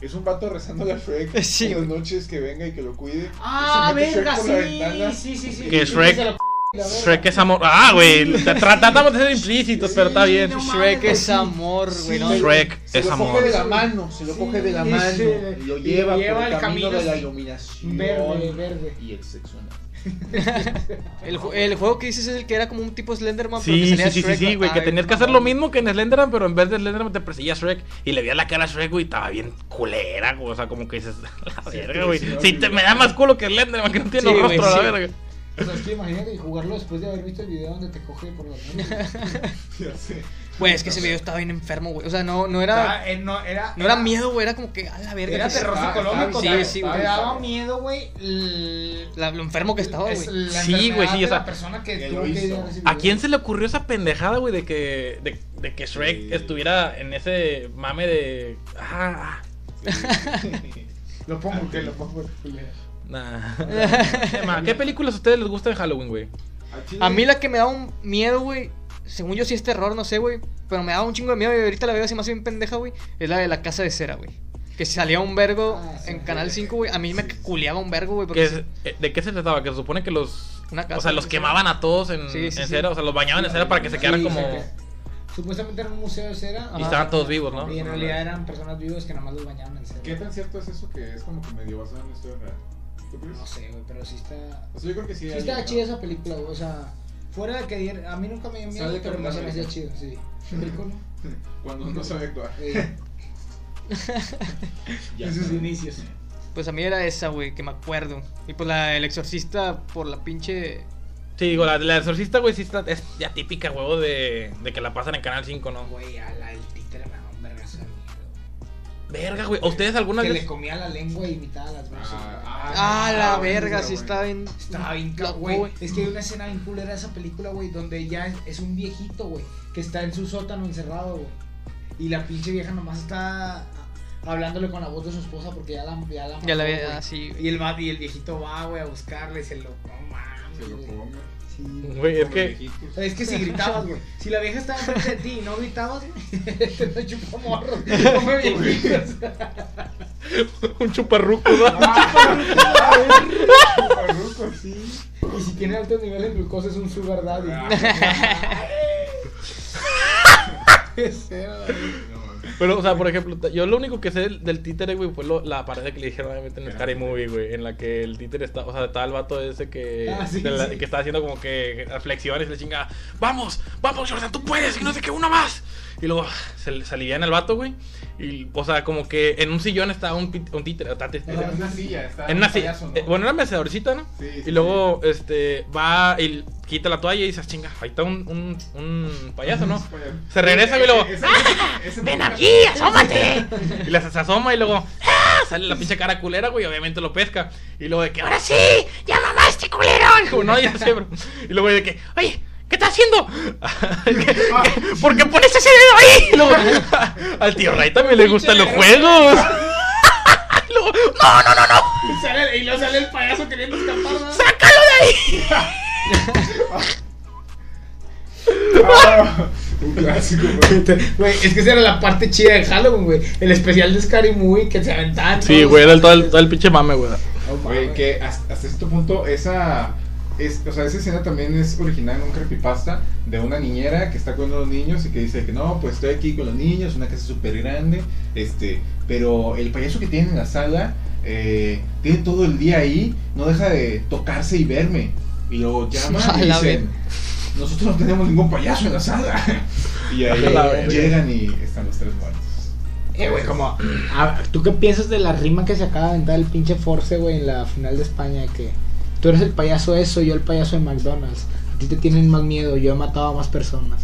Es un vato rezando a Shrek *laughs* Sí, en las güey. noches que venga y que lo cuide. Ah, Se mete Shrek verga, por la ventana. sí, sí, sí, sí. Que Sí, Shrek- Shrek es amor. Ah, güey. tra- Tratamos de ser implícitos, pero está bien. Shrek es sí. amor, güey. ¿no? Se lo- Shrek se es lo amor. coge de la mano, se lo Sí, coge de la sí, mano sí. y lo Y lleva, lleva por el camino, camino de la iluminación Verde, verde. y el sexo. *laughs* El, ju- el juego que dices es el que era como un tipo Slenderman, pero que Sí, sí, sí, sí, Shrek, sí, güey, que tenías que hacer lo mismo que en Slenderman, pero en vez de Slenderman te perseguía Shrek y le veía la cara a Shrek, güey, estaba bien culera, güey, o sea, como que dices, *laughs* la verga, güey. sí, sí, Sí, sí. te, me da más culo que Slenderman, que no tiene Sí, rostro, sí. la verga. O sea, es que imagínate jugarlo después de haber visto el video donde te coge por las manos. *laughs* Ya sé. Güey, es que ese video estaba bien enfermo, güey. O sea, no, no era. Eh, no, era, No era miedo, güey, era como que a la verga. Era que terror psicológico. sí, te güey. daba miedo, güey. l- la- lo enfermo que estaba, es güey. la Sí, güey, sí, o de sea, la persona que que tuvo lo que hizo. ir a ese ¿A video. quién se le ocurrió esa pendejada, güey, de que, de, de que Shrek Sí. estuviera en ese mame de... Ah, *laughs* Lo pongo, que lo pongo. Nah. Emma, ¿Qué películas a ustedes les gustan de Halloween, güey? A mí la que me da un miedo, güey. Según yo sí es terror, no sé, güey. Pero me da un chingo de miedo y ahorita la veo así más bien pendeja, güey. Es la de la casa de cera, güey. Que salía un vergo Ah, sí, en. Canal 5, güey. A mí me culeaba un vergo, güey. ¿Qué porque es- eh, ¿De qué se trataba? Que se supone que los... Una casa O sea, los quemaban a todos en, Sí, sí, en sí. cera, o sea, los bañaban en cera para que se quedaran Sí, como... Supuestamente era un museo de cera. Y estaban todos vivos, ¿no? Y en realidad eran personas vivas que nada más los bañaban en cera. ¿Qué tan cierto es eso que es como que medio basado en una historia real? ¿Tú crees? No sé, güey, pero sí está. O sea, yo creo que sí. ¿no? chida esa película, güey. O sea, fuera de que diera- a mí nunca me dio miedo, pero me hacía chido, sí. *laughs* Cuando no sabe actuar. *laughs* Ya en sus está. inicios. Pues a mí era esa, güey, que me acuerdo. Y pues la El Exorcista por la pinche. Sí, digo, la, la exorcista, güey, sí está, es ya típica, huevo, de, de que la pasan en Canal 5, ¿no? Güey, a la del Verga, güey. ¿A ustedes alguna Que vez...? le comía la lengua y imitaba las voces. Ah, Ah, la ah, verga, bueno, sí bueno. está bien. Estaba bien güey. Es que hay una escena bien culera de esa película, güey, donde ya es, es un viejito, güey, que está en su sótano encerrado, güey. Y la pinche vieja nomás está hablándole con la voz de su esposa porque ya la ya la, Ya la mató, había. güey. así. Y el, va- y el viejito va, güey, a buscarle y se lo. No mames. Se lo come. Güey, es que... viejitos. Es que si gritabas, güey. Si la vieja estaba enfrente de ti y no gritabas, te lo chupa morro. *laughs* Come viejitos. *laughs* un chuparruco, ¿no? Farruko, sí. Y si tiene altos niveles de glucosa es un sugar daddy. *laughs* Ese era, güey. Pero, o sea, por ejemplo, yo lo único que sé del, del títere, güey, fue lo- la pared que le dijeron obviamente en Scary Movie, güey, en la que el títere está, o sea, estaba el vato ese que, Ah, sí, de la- sí. que estaba haciendo como que reflexiones y le chinga, vamos, vamos, Jordan, tú puedes, y no sé qué, uno más. Y luego se, se aliviana el vato, güey, y, o sea, como que en un sillón estaba un, pit- un títere, En una silla, está en una un silla, payaso, ¿no? eh, bueno, era mecedorcita, ¿no? Sí, sí, y luego, este, va y quita la toalla y dice, chinga, ahí está un, un, un payaso, ¿no? *laughs* Se regresa y luego, ¡Ven aquí, asómate! *laughs* Y le se asoma y luego ¡ah! sale la pinche cara culera, güey. Obviamente lo pesca. Y luego de que ahora sí, ya mamaste, culero. *laughs* Y como, no, ya sé, bro. Y luego de que, oye, ¿qué estás haciendo? *laughs* ¿Qué- qué- ¿Por qué pones ese dedo ahí? *laughs* *laughs* Al tío Ray también le gustan los juegos. Luego, no, no, no, no, Y, sale, y luego sale el payaso queriendo escapar, ¿no? sácalo de ahí. Ah, un clásico, güey. Es que esa era la parte chida de Halloween, güey. El especial de Scary Movie que se aventaban. Sí, güey, era el, todo, el, todo el pinche mame, güey. Güey, que hasta, hasta este punto esa es, o sea, esa escena también es original en un creepypasta de una niñera que está con los niños y que dice que no, pues estoy aquí con los niños, una casa súper grande, este, pero el payaso que tiene en la sala eh, tiene todo el día ahí, no deja de tocarse y verme. Y lo llaman *laughs* A y dicen, nosotros no tenemos ningún payaso en la sala. *laughs* Y ahí llegan y están los tres muertos. Eh, güey, como. ¿Tú qué piensas de la rima que se acaba de aventar el pinche Force, güey, en la final de España? Que tú eres el payaso eso, yo el payaso de McDonald's. A ti te tienen más miedo, yo he matado a más personas.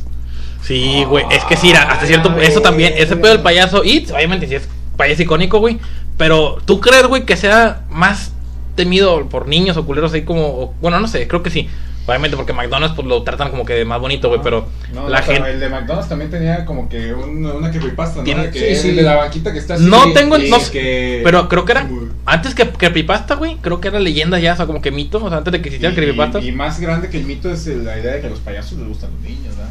Sí, güey. Es que sí, hasta cierto Eso también. Ese pedo del payaso. Y obviamente sí es payaso icónico, güey. Pero ¿tú crees, güey, que sea más temido por niños o culeros ahí como. bueno, no sé, creo que sí. Obviamente porque McDonald's pues lo tratan como que más bonito, güey. Pero No, la no, pero gente. el de McDonald's también tenía como que un- una creepypasta, ¿no? Tiene- De que sí, sí. el de la banquita que está así. No tengo- no que- Pero creo que era. Antes que, Creepypasta, güey. Creo que era leyenda ya, o sea, como que mito. O sea, antes de que existieran Y- Creepypastas. Y, más grande que el mito es la idea de que a los payasos les gustan los niños, ¿verdad?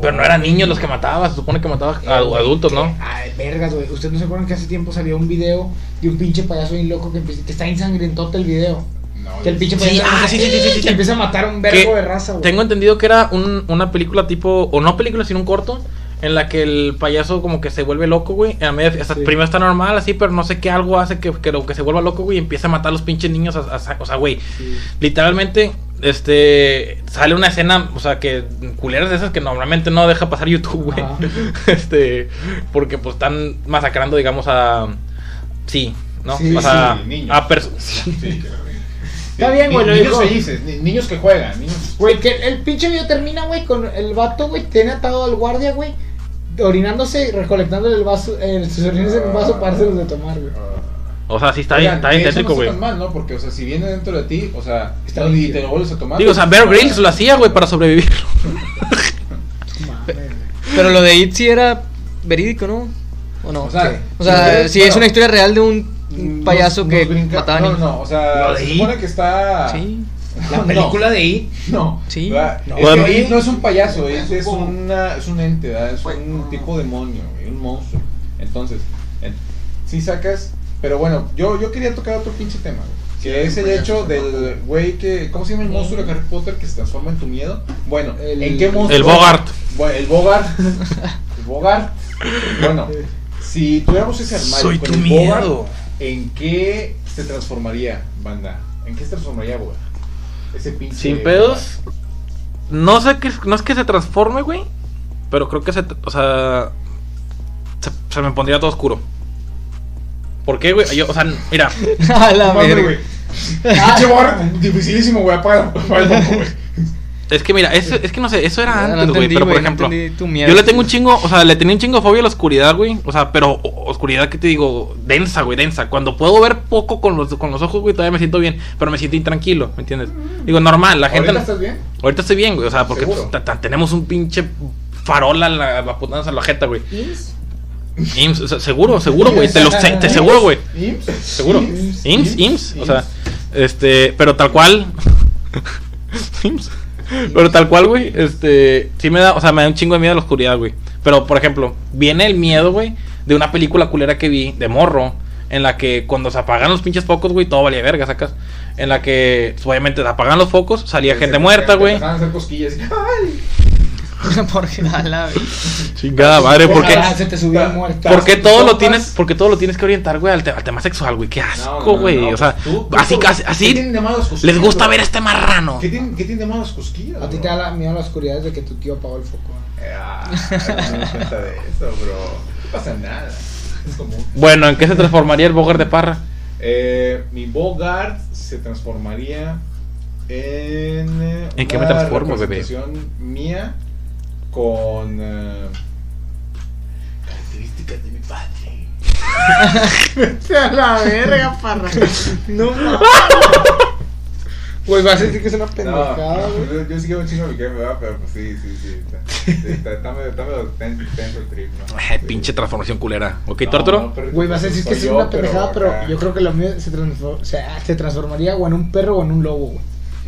Pero no eran niños los que mataba. Se supone que mataba a Eh, adultos, ¿no? Ay, vergas, güey. ¿Ustedes no se acuerdan que hace tiempo salió un video de un pinche payaso bien loco que, que está ensangrentote el video? No, Que el pinche Sí, payaso ah, sí, sí, sí, sí, sí. que empieza a matar a un Que vergo de raza, güey. Tengo entendido que era un- una película tipo, o no película, sino un corto, en la que el payaso como que se vuelve loco, güey. A media- hasta Sí. Primero está normal, así, pero no sé qué algo hace que, que, lo- que se vuelva loco, güey, y empieza a matar a los pinches niños. a- a- o sea, güey, Sí. literalmente, este, sale una escena, o sea, que culeras de esas que normalmente no deja pasar YouTube, güey. *laughs* Este, porque pues están masacrando, digamos, a... Sí, ¿no? Sí, o sea, sí, niños. a pers- Sí, que- Está bien, güey, Niños dijo. felices, ni- niños que juegan, niños. Güey, que el pinche video termina, güey, con el vato, güey, tiene atado al guardia, güey, orinándose y recolectándole el vaso, el, sus orines en un vaso para de tomar, güey. O sea, sí está bien, está bien tétrico, no güey. está tan mal, ¿no? Porque, o sea, si viene dentro de ti, o sea, Está no, y te lo vuelves a tomar. Digo, o sea, Bear Grylls lo hacía, güey, para sobrevivir. *laughs* Pero lo de It sí era verídico, ¿no? ¿O no? O sea, O sea, sí es bueno, una historia real de un un nos- payaso nos que brinca- mataba No, no, o sea, ¿Lo de se supone que está. Sí. La No. película de It. *laughs* No, Sí. No. Es que It no es un payaso, es, como- una, es un ente, ¿verdad? es un tipo demonio, un monstruo. Entonces, en- si sacas. Pero bueno, yo, yo quería tocar otro pinche tema, güey, Que es el hecho del güey que. ¿Cómo se llama el monstruo de Harry Potter que se transforma en tu miedo? Bueno, El- ¿en qué monstruo? El Bogart. Bueno, el Bogart. *laughs* el Bogart. Bueno, si tuviéramos ese armario Soy con tu el miedo. Bogart, ¿en qué se transformaría, banda? ¿En qué se transformaría Bogart? Ese pinche. Sin pedos. No sé qué, no es que se transforme, güey. Pero creo que se, o sea, se, se me pondría todo oscuro. ¿Por qué, güey? Yo, o sea, mira, *laughs* A la verga. güey. Pinche Bogart, dificilísimo, güey. Apaga, *laughs* güey. Es que mira, es, es que no sé, eso era *laughs* Ah, no antes, güey. pero por ejemplo, miedo. yo le tengo un chingo, o sea, le tenía un chingo de fobia a la oscuridad, güey. O sea, pero o- oscuridad que te digo, densa, güey, densa. Cuando puedo ver poco con los, con los ojos, güey, todavía me siento bien. Pero me siento intranquilo, ¿me entiendes? Digo, normal, la gente. ¿Ahorita estás bien? Ahorita estoy bien, güey. O sea, porque pues, tenemos un pinche farola la, la putanza la jeta, güey. IMSS, o sea, seguro, seguro, güey. Te, lo, *laughs* se- te seguro, güey. IMSS. Seguro. IMSS, IMSS. O sea, este, pero tal cual. *laughs* IMSS. Pero tal cual, güey. Este, sí me da, o sea, me da un chingo de miedo la oscuridad, güey. Pero, por ejemplo, viene el miedo, güey, de una película culera que vi, de morro. En la que cuando se apagan los pinches focos, güey, todo valía verga, sacas. En la que, obviamente, se apagan los focos, salía gente muerta, güey. *laughs* Porque a la verga. Chingada madre, ¿por qué? Ojalá se te subió el muerto. ¿Por qué todo lo tienes, porque todo lo tienes que orientar, güey, al, te- al tema sexual, güey? Qué No, asco, no, no, güey. no, o sea, tú- tú- así, casi- ¿Qué así de les gusta güey? ver a este marrano. ¿Qué tienen, ¿Qué tienen de malo las cosquillas? A ti te da la- miedo la oscuridad desde que tu tío apagó el foco. Eh, Ah, no me cuenta de eso, bro. No pasa nada. Es común. Bueno, ¿en qué se transformaría el Bogart de Parra? Eh, mi Bogart se transformaría en. eh, ¿En qué me transformo, bebé? mía con. eh, características de mi padre. *laughs* A la verga, parra. No *laughs* mames. Güey, vas a decir que es una pendejada, No, güey. yo, yo sí que un chingo a mi jefe, ¿verdad? Pero pues sí, sí, sí. Está, está, está medio, está medio ten- tenso el trip, ¿no? Ay, pinche transformación culera. ¿Ok, No, Güey, vas a decir que es una pendejada, pero acá- yo creo que lo mío se, transfor- o sea, se transformaría o en un perro o en un lobo, güey.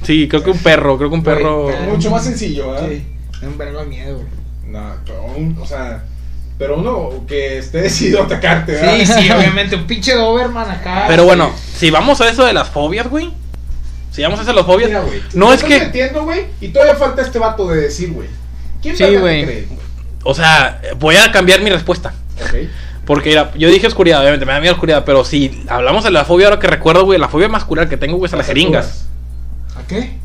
Sí, creo que un perro, creo que un perro. Mucho más sencillo, ¿verdad? Sí. Es un vergo de miedo, güey. No, pero un- o sea, pero uno que esté *laughs* decidido a atacarte, ¿verdad? Sí, sí, *laughs* obviamente. Un pinche Doberman acá. Pero bueno, si vamos a eso de las fobias, güey. Si vamos a eso de las fobias. Mira, güey, No es que. metiendo, güey, y todavía falta este vato de decir, güey. ¿Quién Sí, verga güey. cree, güey? O sea, voy a cambiar mi respuesta. Ok. Porque mira, yo dije oscuridad, obviamente, me da miedo oscuridad. Pero si hablamos de la fobia, ahora que recuerdo, güey, la fobia masculina que tengo, güey, es a las jeringas. ¿A qué?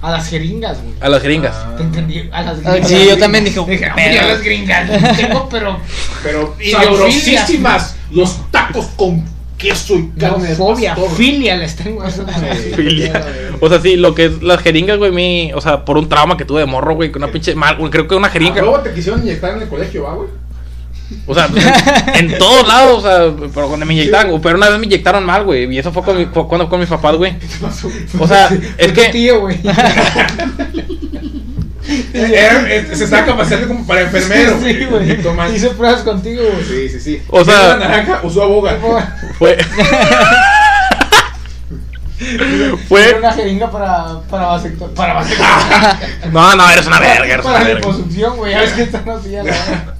A las jeringas, güey. A las jeringas. Ah. Te entendí, a las Ah, gringas. sí, yo también dije, Dije, pero- "Hombre, a las gringas. *laughs* Tengo, pero. Pero sabrosísimas. Los tacos con queso y carne fobia, filia les tengo. *laughs* Filia. O sea, sí, lo que es las jeringas, güey, mi, o sea, por un trauma que tuve de morro, güey, con una pinche mal, güey, creo que una jeringa. Luego te quisieron inyectar en el colegio, ¿va, güey? O sea, en, en todos lados, o sea, pero cuando me inyectaron, pero una vez me inyectaron mal, güey, y eso fue con mi- cu- cuando con mis papás, güey. O sea, *laughs* es Tu que tío, güey. *laughs* Se estaba capacitando como para enfermero. Sí, güey. Hice pruebas contigo, güey. Sí, sí, sí. O sea- naranja, usó aboga. *laughs* fue Era fue una jeringa para, para vasectomía. Para. No, no, eres una verga, eres una para verga. güey. Hacía nada.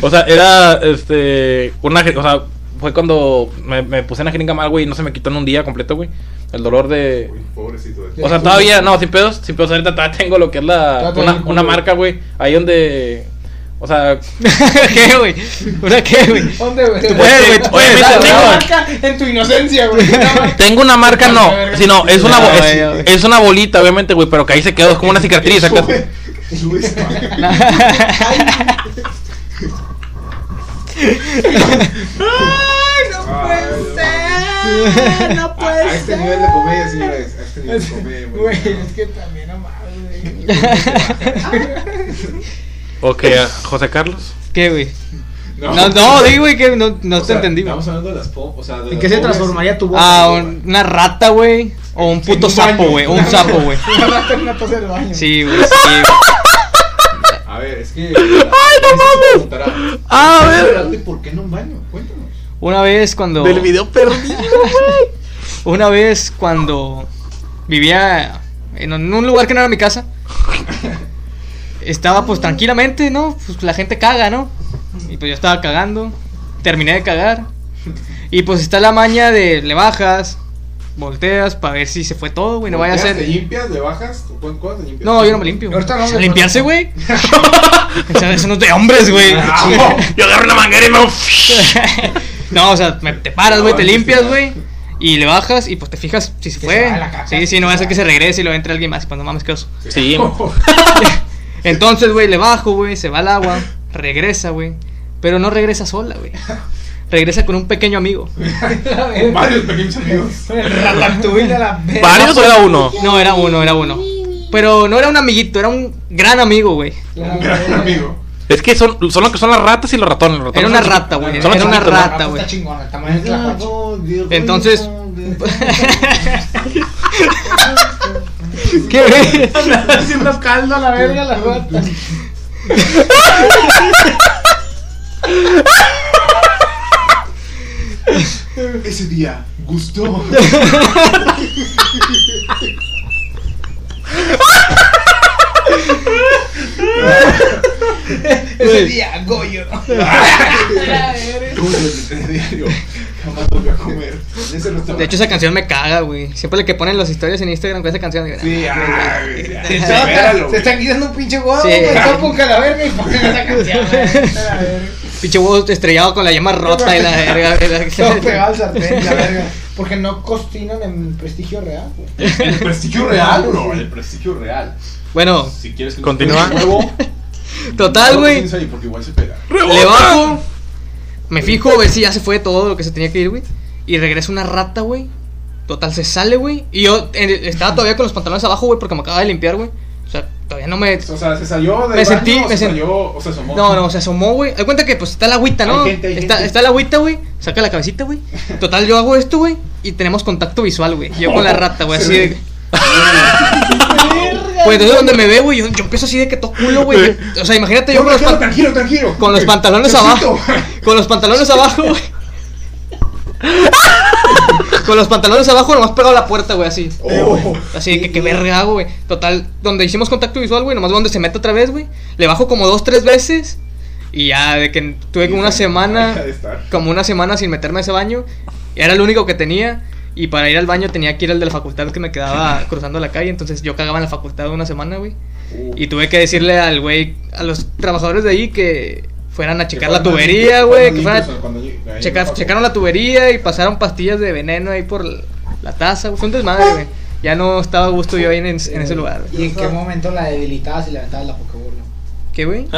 O sea, era este una, o sea, fue cuando me, me puse una jeringa mal, güey, y no se me quitó en un día completo, güey. El dolor de Uy, pobrecito. de- O sea, todavía, no, sin pedos, sin pedos, ahorita todavía tengo lo que es la, una, una marca, güey, ahí donde, o sea, ¿Qué, güey? ¿Una qué, güey? ¿Dónde, güey? Dale, tengo- marca en tu inocencia, güey. Tengo una marca, no, sino, es una, es, es una bolita, obviamente, güey, pero que ahí se quedó, es como una cicatriz, *laughs* acá. Sube, sube esa madre. no puede ser. No A, a este nivel de comedia, señores. A este nivel de *laughs* comedia. Güey, es que también no mames, güey. *laughs* Ok, a José Carlos. ¿Qué, güey? No, no, di, güey, que no, no te sea, entendí. Estamos hablando de las pom- o sea, de ¿En qué se transformaría tu voz? Ah, un- una rata, güey. O un puto un sapo, güey. O un sapo, güey. *laughs* Una rata en una taza del baño. Sí, güey, sí. Ver, es que. *laughs* ¡Ay, no mames! Ah, a ver. ¿Y por qué no un baño? Cuéntanos. Una vez cuando. Del video perdido. *laughs* Una vez cuando vivía en un lugar que no era mi casa. Estaba pues tranquilamente, ¿no? Pues la gente caga, ¿no? Y pues yo estaba cagando. Terminé de cagar. Y pues está la maña de le bajas, volteas para ver si se fue todo, güey. No vaya a ¿Volteas, ser. ¿Te limpias? ¿Le bajas? ¿Cu- ¿Cuándo te limpias? No, yo no me limpio. Ahorita no, ¿Limpiarse, güey? Eso no es de hombres, güey. Ah, Yo agarro una manguera y me. *laughs* No, o sea, me- te paras, güey, te limpias, güey. Y le bajas y pues te fijas si se Que fue. la. Sí, sí, no va a ser que se regrese y lo entre alguien más. Pues no mames, qué oso. Sí. *laughs* *laughs* Entonces, güey, le bajo, güey, se va al agua, regresa, güey. Pero no regresa sola, güey. Regresa con un pequeño amigo. *laughs* Varios pequeños amigos. El ratatouille de la verga. ¿Varios o era uno? No, era uno, era uno. Pero no era un amiguito, era un gran amigo, güey. Un gran amigo. Es que son, son lo que son las ratas y los ratones. los ratones Era una son rata, güey. Los Era una rata, güey. Está chingona, el tamaño de la Entonces- *laughs* ¿Qué? Andaba haciendo caldo a la verga la rata. *laughs* Ese día gustó. Ese día, Goyo. *laughs* Diario. Jamás volví a comer. De hecho, esa canción me caga, güey. Siempre le que ponen las historias en Instagram con esa canción. digo, Sí, "Ah, ay, güey". Se están quitando un pinche huevo, Sí. Topo con la verga y ponen esa canción, *laughs* Pinche huevo estrellado con la llama rota y la verga. Todo pegado al sartén, la verga. Porque no cocinan en prestigio real, güey. El prestigio real, bro. El prestigio real. Bueno, Si quieres que Continúa. huevo, *laughs* total, güey. tienes ahí Porque igual se pega. Le bajo. Me fijo a ver si ya se fue todo lo que se tenía que ir, güey. Y regresa una rata, güey. Total, se sale, güey. Y yo en- estaba todavía con los pantalones abajo, güey, porque me acaba de limpiar, güey. Todavía no me. O sea, se salió de Me sentí- baño, me se salió o se asomó. No, no, se asomó, güey. Hay cuenta que pues está la agüita, ¿no? Hay gente, hay está, gente. está la agüita, güey. Saca la cabecita, güey. Total, yo hago esto, güey. Y tenemos contacto visual, güey. Yo con la rata, güey, así ve. de. Pues entonces donde me ve, güey, yo, yo empiezo así de que todo culo, güey. O sea, imagínate yo con los, tranquilo, tranquilo, tranquilo. con los pantalones abajo. Con los pantalones abajo, güey. *laughs* Con los pantalones abajo, nomás pegado a la puerta, güey, así. Oh. Así de que qué verga hago, güey. Total, donde hicimos contacto visual, güey, nomás donde se mete otra vez, güey. Le bajo como dos, tres veces. Y ya, de que tuve como una semana, Deja de estar. como una semana sin meterme a ese baño. Y era el único que tenía. Y para ir al baño tenía que ir al de la facultad que me quedaba *laughs* cruzando la calle. Entonces yo cagaba en la facultad una semana, güey. Uh. Y tuve que decirle al güey, a los trabajadores de ahí que fueran a checar la tubería, güey. Que fueran a la checaron la tubería y pasaron pastillas de veneno ahí por la- taza. Fue un desmadre, güey. Ya no estaba a gusto yo ahí en, en ese lugar. ¿Y en qué momento la debilitabas y levantabas la Pokébola? ¿Qué, güey? *laughs*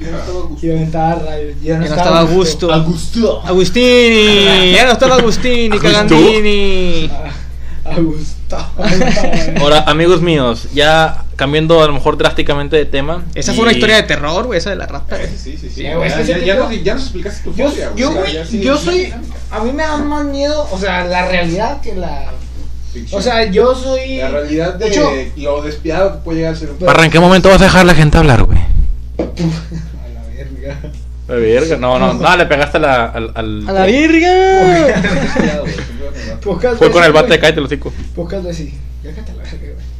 Yo no estaba Y levantaba rayos. Ya Ya no estaba a gusto. Augusto. Agustini, ya no estaba Agustini, ¿Augusto? Cagandini. A *laughs* gusto. Ahora, amigos míos, ya cambiando a lo mejor drásticamente de tema. Esa y- fue una historia de terror, güey, esa de la rata. güey. Eh, Sí, sí, sí. Sí, güey, ya, ya, ya nos, ya nos explicaste tu Yo, fobia, yo, güey, ya sí- yo sí, soy. A mí me da más miedo, o sea, la realidad que la. Ficción. O sea, yo soy. la realidad de, de hecho- lo despiadado que puede llegar a ser un Parra, ¿en qué momento vas a dejar a la gente hablar, güey? *laughs* A la verga. La verga. No, no, no, le pegaste a la, al. al- ¡A la virga! *laughs* Fue con el bate de cállate, los hocico. Pocas veces. Déjate la verga, güey.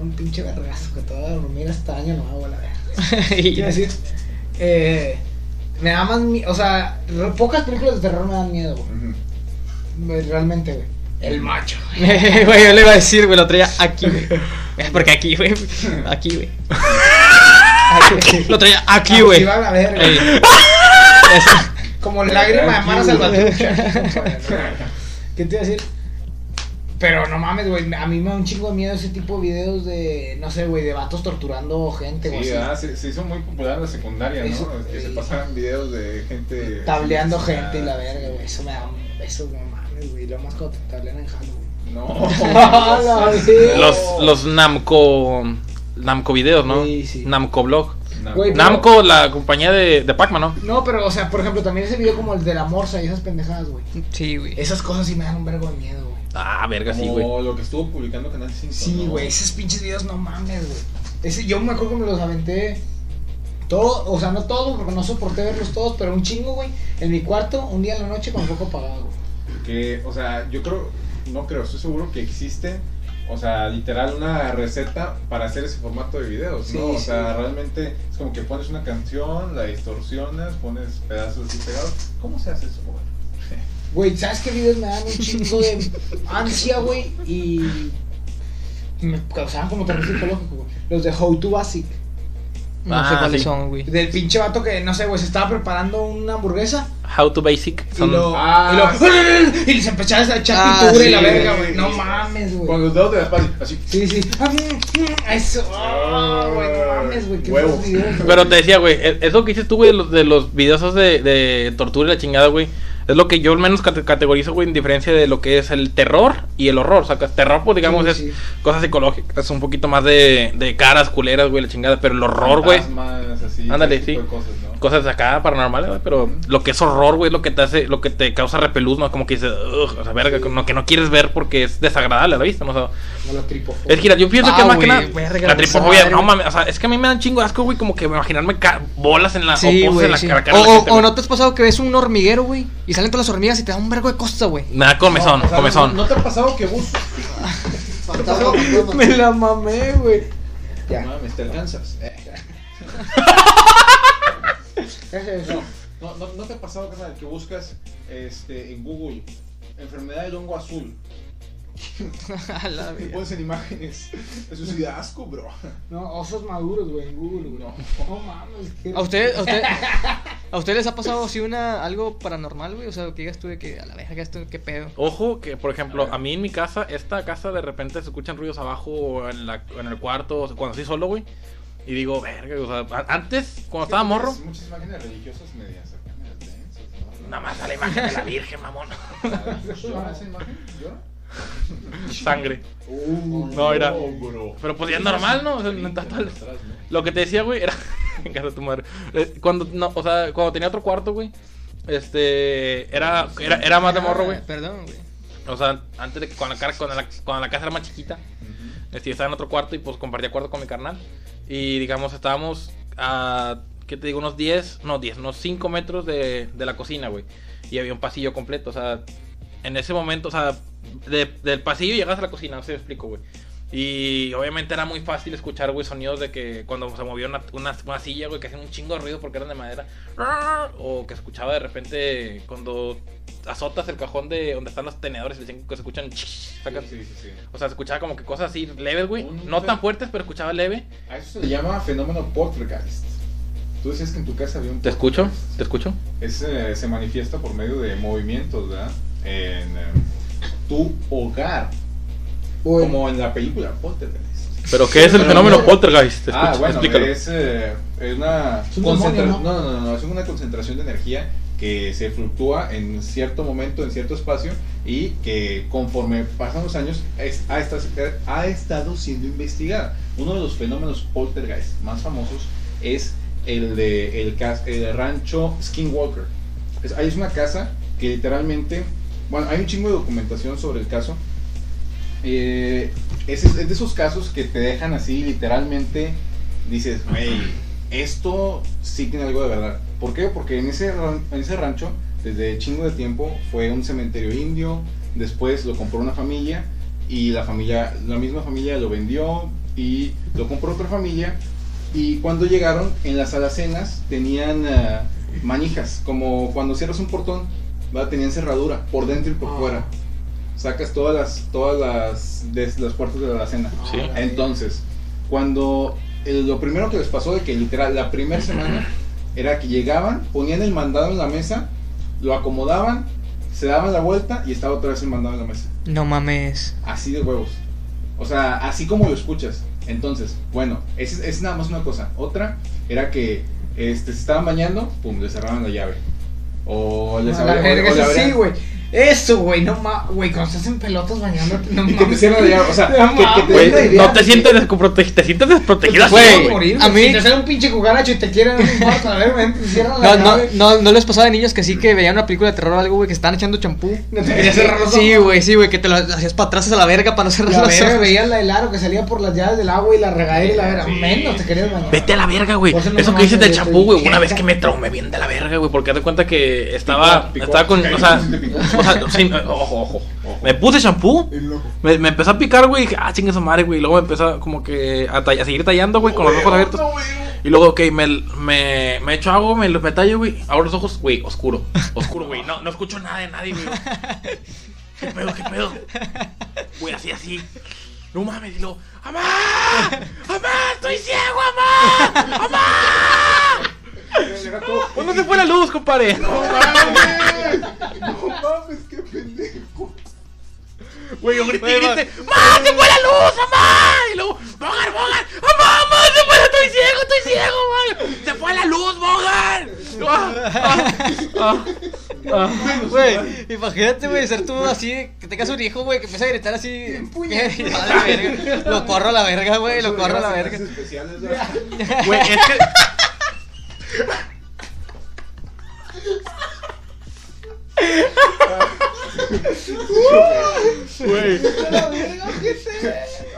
Un pinche vergazo que te voy a dormir hasta año nuevo, la verga. *laughs* Y- Quiero decir, eh, me da más miedo. O sea, re- pocas películas de terror me dan miedo, güey. Ujú. Güey, Realmente, güey. El macho. *laughs* Güey, yo le iba a decir, güey, lo traía aquí, güey. *laughs* Porque aquí, güey. Aquí, güey. Lo traía aquí, güey. Sí, va a la verga. Ey. Eso. Como lágrima de Mara Salvatrucha. ¿Qué te iba a decir? Pero no mames, güey. A mí me da un chingo de miedo ese tipo de videos de, no sé, güey, de vatos torturando gente, güey. Sí. ¿verdad? se, se hizo muy popular en la secundaria, ¿no? Que se sí. pasaran videos de gente. Tableando así, gente y la ah, verga, güey. Eso me da. Eso no mames, güey. Lo más cuando te tablean en Halloween. No. *laughs* Ah, sí. Los, los Namco. Namco videos, ¿no? Sí, sí. Namco blog. Pero- Namco, la compañía de, de Pac-Man, ¿no? No, pero, o sea, por ejemplo, también ese video como el de la morsa y esas pendejadas, güey. Sí, güey. Esas cosas sí me dan un vergo de miedo, güey. Ah, verga, sí, güey. lo que estuvo publicando Canal 5. Sí, ¿no? güey, esos pinches videos no mames, güey. Ese, yo me acuerdo que me los aventé todo, o sea, no todos, porque no soporté verlos todos, pero un chingo, güey, en mi cuarto, un día en la noche con foco apagado, güey. Que, o sea, yo creo, no creo, estoy seguro que existe, o sea, literal una receta para hacer ese formato de videos, Sí, ¿no? O sí. sea, realmente es como que pones una canción, la distorsionas, pones pedazos así pegados. ¿Cómo se hace eso, güey? Güey, ¿sabes qué videos me dan un chingo de ansia, güey? Y me causaban como terror psicológico, güey. Los de How to Basic. No Ah, sé cuáles sí. son, güey. Del pinche vato que, no sé, güey, se estaba preparando una hamburguesa How to Basic. y lo, Ah, y, lo y se empezaba a echar Ah, pintura y la verga, güey. No mames, güey. Con los dedos de la espalda, así. Sí, sí. Ah, Eso. Ah, güey, no mames, güey. Qué Huevo. buenos videos, güey. Pero te decía, güey, e- eso que dices tú, güey, de los, de los videos esos de, de tortura y la chingada, güey. Es lo que yo al menos cate- categorizo, güey, en diferencia de lo que es el terror y el horror. O sea, que terror, pues digamos, Sí, es sí. cosas psicológicas, un poquito más de, de caras, culeras, güey, la chingada. Pero el horror, güey, Ándale, sí. de cosas, ¿no? Cosas acá paranormales, güey. Pero lo que es horror, güey, lo que te hace, lo que te causa repelús, ¿no? Como que dices, o sea, verga, Sí. no, que no quieres ver porque es desagradable a la vista, ¿no? O sea, la tripofobia. es que yo pienso Ah, que más que nada. La tripofobia, madre, no güey. mames. O sea, es que a mí me dan chingo de asco, güey, como que imaginarme bolas en la. Sí, o güey. en la sí. cara. O, la gente, no te has pasado que ves un hormiguero, güey, y salen todas las hormigas y te da un vergo de costa, güey. Me da comezón, No, o sea, comezón. ¿No, no te ha pasado que bus? *laughs* Me la mamé, güey. No Ya. mames, te alcanzas. Eh. *laughs* No, no, no te ha pasado, carnal, que buscas este, en Google enfermedad del hongo azul *laughs* A la verga. pones en imágenes? Eso sí da asco, bro. No, osos maduros, güey, en Google, güey. No. No mames, qué. ¿A usted, a usted, *laughs* a usted les ha pasado así una algo paranormal, güey? O sea, que digas tú de que a la verga esto qué pedo. Ojo, que por ejemplo, a mí en mi casa, esta casa de repente se escuchan ruidos abajo o en, la, en el cuarto, o sea, cuando estoy solo, güey. Y digo, verga, o sea, antes, cuando estaba morro, Muchas, imágenes religiosas medias medias densas, ¿no? nada más a la imagen de la Virgen, mamón. ¿Llora esa imagen? ¿Llora? Sangre. Uh, No, era- bro. Pero pues ya es normal, ¿no? O sea, no ¿no? Lo que te decía, güey, era. *laughs* en casa de tu madre. Eh, Cuando, no, o sea, cuando tenía otro cuarto, güey. Este. Era, era, era más de morro, güey. Perdón, güey. O sea, antes de que cuando la, cuando la, cuando la casa era más chiquita. Ujú. Este, yo estaba en otro cuarto y pues compartía cuarto con mi carnal. Y digamos, estábamos a, ¿qué te digo? Unos 10, no 10, unos 5 metros de, de la cocina, güey. Y había un pasillo completo, o sea, en ese momento, o sea, de- del pasillo llegas a la cocina, no si me explico, güey. Y obviamente era muy fácil escuchar, güey, sonidos de que cuando se movía una, una, una silla, güey, que hacían un chingo de ruido porque eran de madera. O que escuchaba de repente cuando azotas el cajón de donde están los tenedores y dicen que se escuchan... sacas- Sí, sí, sí. o sea, se escuchaba como que cosas así leves, güey. Un No tan fuertes, pero escuchaba leve. A eso se le llama fenómeno poltergeist. Tú decías que en tu casa había un ¿Te escucho? ¿Te escucho? Ese se manifiesta por medio de movimientos, ¿verdad? En eh, tu hogar. Uy. como en la película Poltergeist. ¿Pero qué es el Pero fenómeno no. poltergeist? Ah, bueno, explícalo. es, eh, es una Es un concentra- demonio, ¿no? No, no, no, es una concentración de energía que se fluctúa en cierto momento, en cierto espacio y que conforme pasan los años es- ha, estado, ha estado siendo investigada. Uno de los fenómenos poltergeist más famosos es el de el, cas- el rancho Skinwalker. Es, ahí es una casa que literalmente, bueno, hay un chingo de documentación sobre el caso. Eh, es, es de esos casos que te dejan así literalmente, dices, güey, esto sí tiene algo de verdad. ¿Por qué? Porque en ese, en ese rancho, desde chingo de tiempo, fue un cementerio indio, después lo compró una familia y la familia, la misma familia lo vendió y lo compró otra familia y cuando llegaron en las alacenas tenían eh, manijas, como cuando cierras un portón, ¿verdad? tenían cerradura por dentro y por Ah. fuera. Sacas todas las todas las de las puertas de la alacena. Sí. Entonces, cuando el- lo primero que les pasó de que literal la primera semana era que llegaban, ponían el mandado en la mesa, lo acomodaban, se daban la vuelta y estaba otra vez el mandado en la mesa. No mames. Así de huevos. O sea, así como lo escuchas. Entonces, bueno, es, es nada más una cosa. Otra era que este, se estaban bañando, pum, le cerraban la llave. O les abrían- sí, güey. Eso, güey, no mames. Güey, cuando estás en pelotas bañándote, *laughs* no Y que te mames. cierran la llave. O sea, *laughs* No que, que te idea no te sientes desprotegido, te sientes desprotegido Güey, Te a mí- Si te sale un pinche cucaracho y te quieren, no importa, a ver, ven, te cierran la No, no, llave. no, no les pasaba de niños que sí que veían una película de terror o algo, güey, que estaban echando champú. *laughs* No te querías cerrar los Sí, ojos. güey, sí, güey, que te lo hacías para atrás a la verga para no cerrar La los verga, ojos. veías la del aro que salía por las llaves del agua y la regadera y la verga. Menos te querías bañar. Vete a la verga, güey. No Eso que dices del champú, güey. Una vez que me traumé bien de la verga, güey. Porque de cuenta que estaba. Estaba con. picó. O sea. O sea, sí, ojo, ojo. Me puse champú. Me, me empezó a picar, güey. Y dije, ah, chingue su madre, güey. Y luego me empezó como que a seguir tallando, güey, con los ojos abiertos. Y luego, ok, me, me, me echo agua, me, me tallo, güey. Abro los ojos, güey, oscuro. Oscuro, güey. No, no escucho nada de nadie, güey. *laughs* ¿Qué pedo, qué pedo? Güey, así, así. No mames, y luego, ¡Amá! ¡Amá! ¡Estoy ciego, amá! ¡Amá! ¿Dónde se fue la luz, compadre? ¡No mames! ¡No mames, qué pendejo! Güey, yo grité, Güey, grité, ¡Mamá, se fue la luz, mamá! Y luego, ¡Mogar, Mogar! ¡Mamá, mamá, se fue! ¡Estoy ciego, estoy ciego, man! ¡Se fue la luz, Mogar! Ah, ah, ah, ah. Güey, imagínate, güey, ser tú así, que tengas un hijo, güey, que empieza a gritar así. *laughs* Lo corro a la verga, güey, lo corro a la verga. *laughs* Güey, es que. Güey.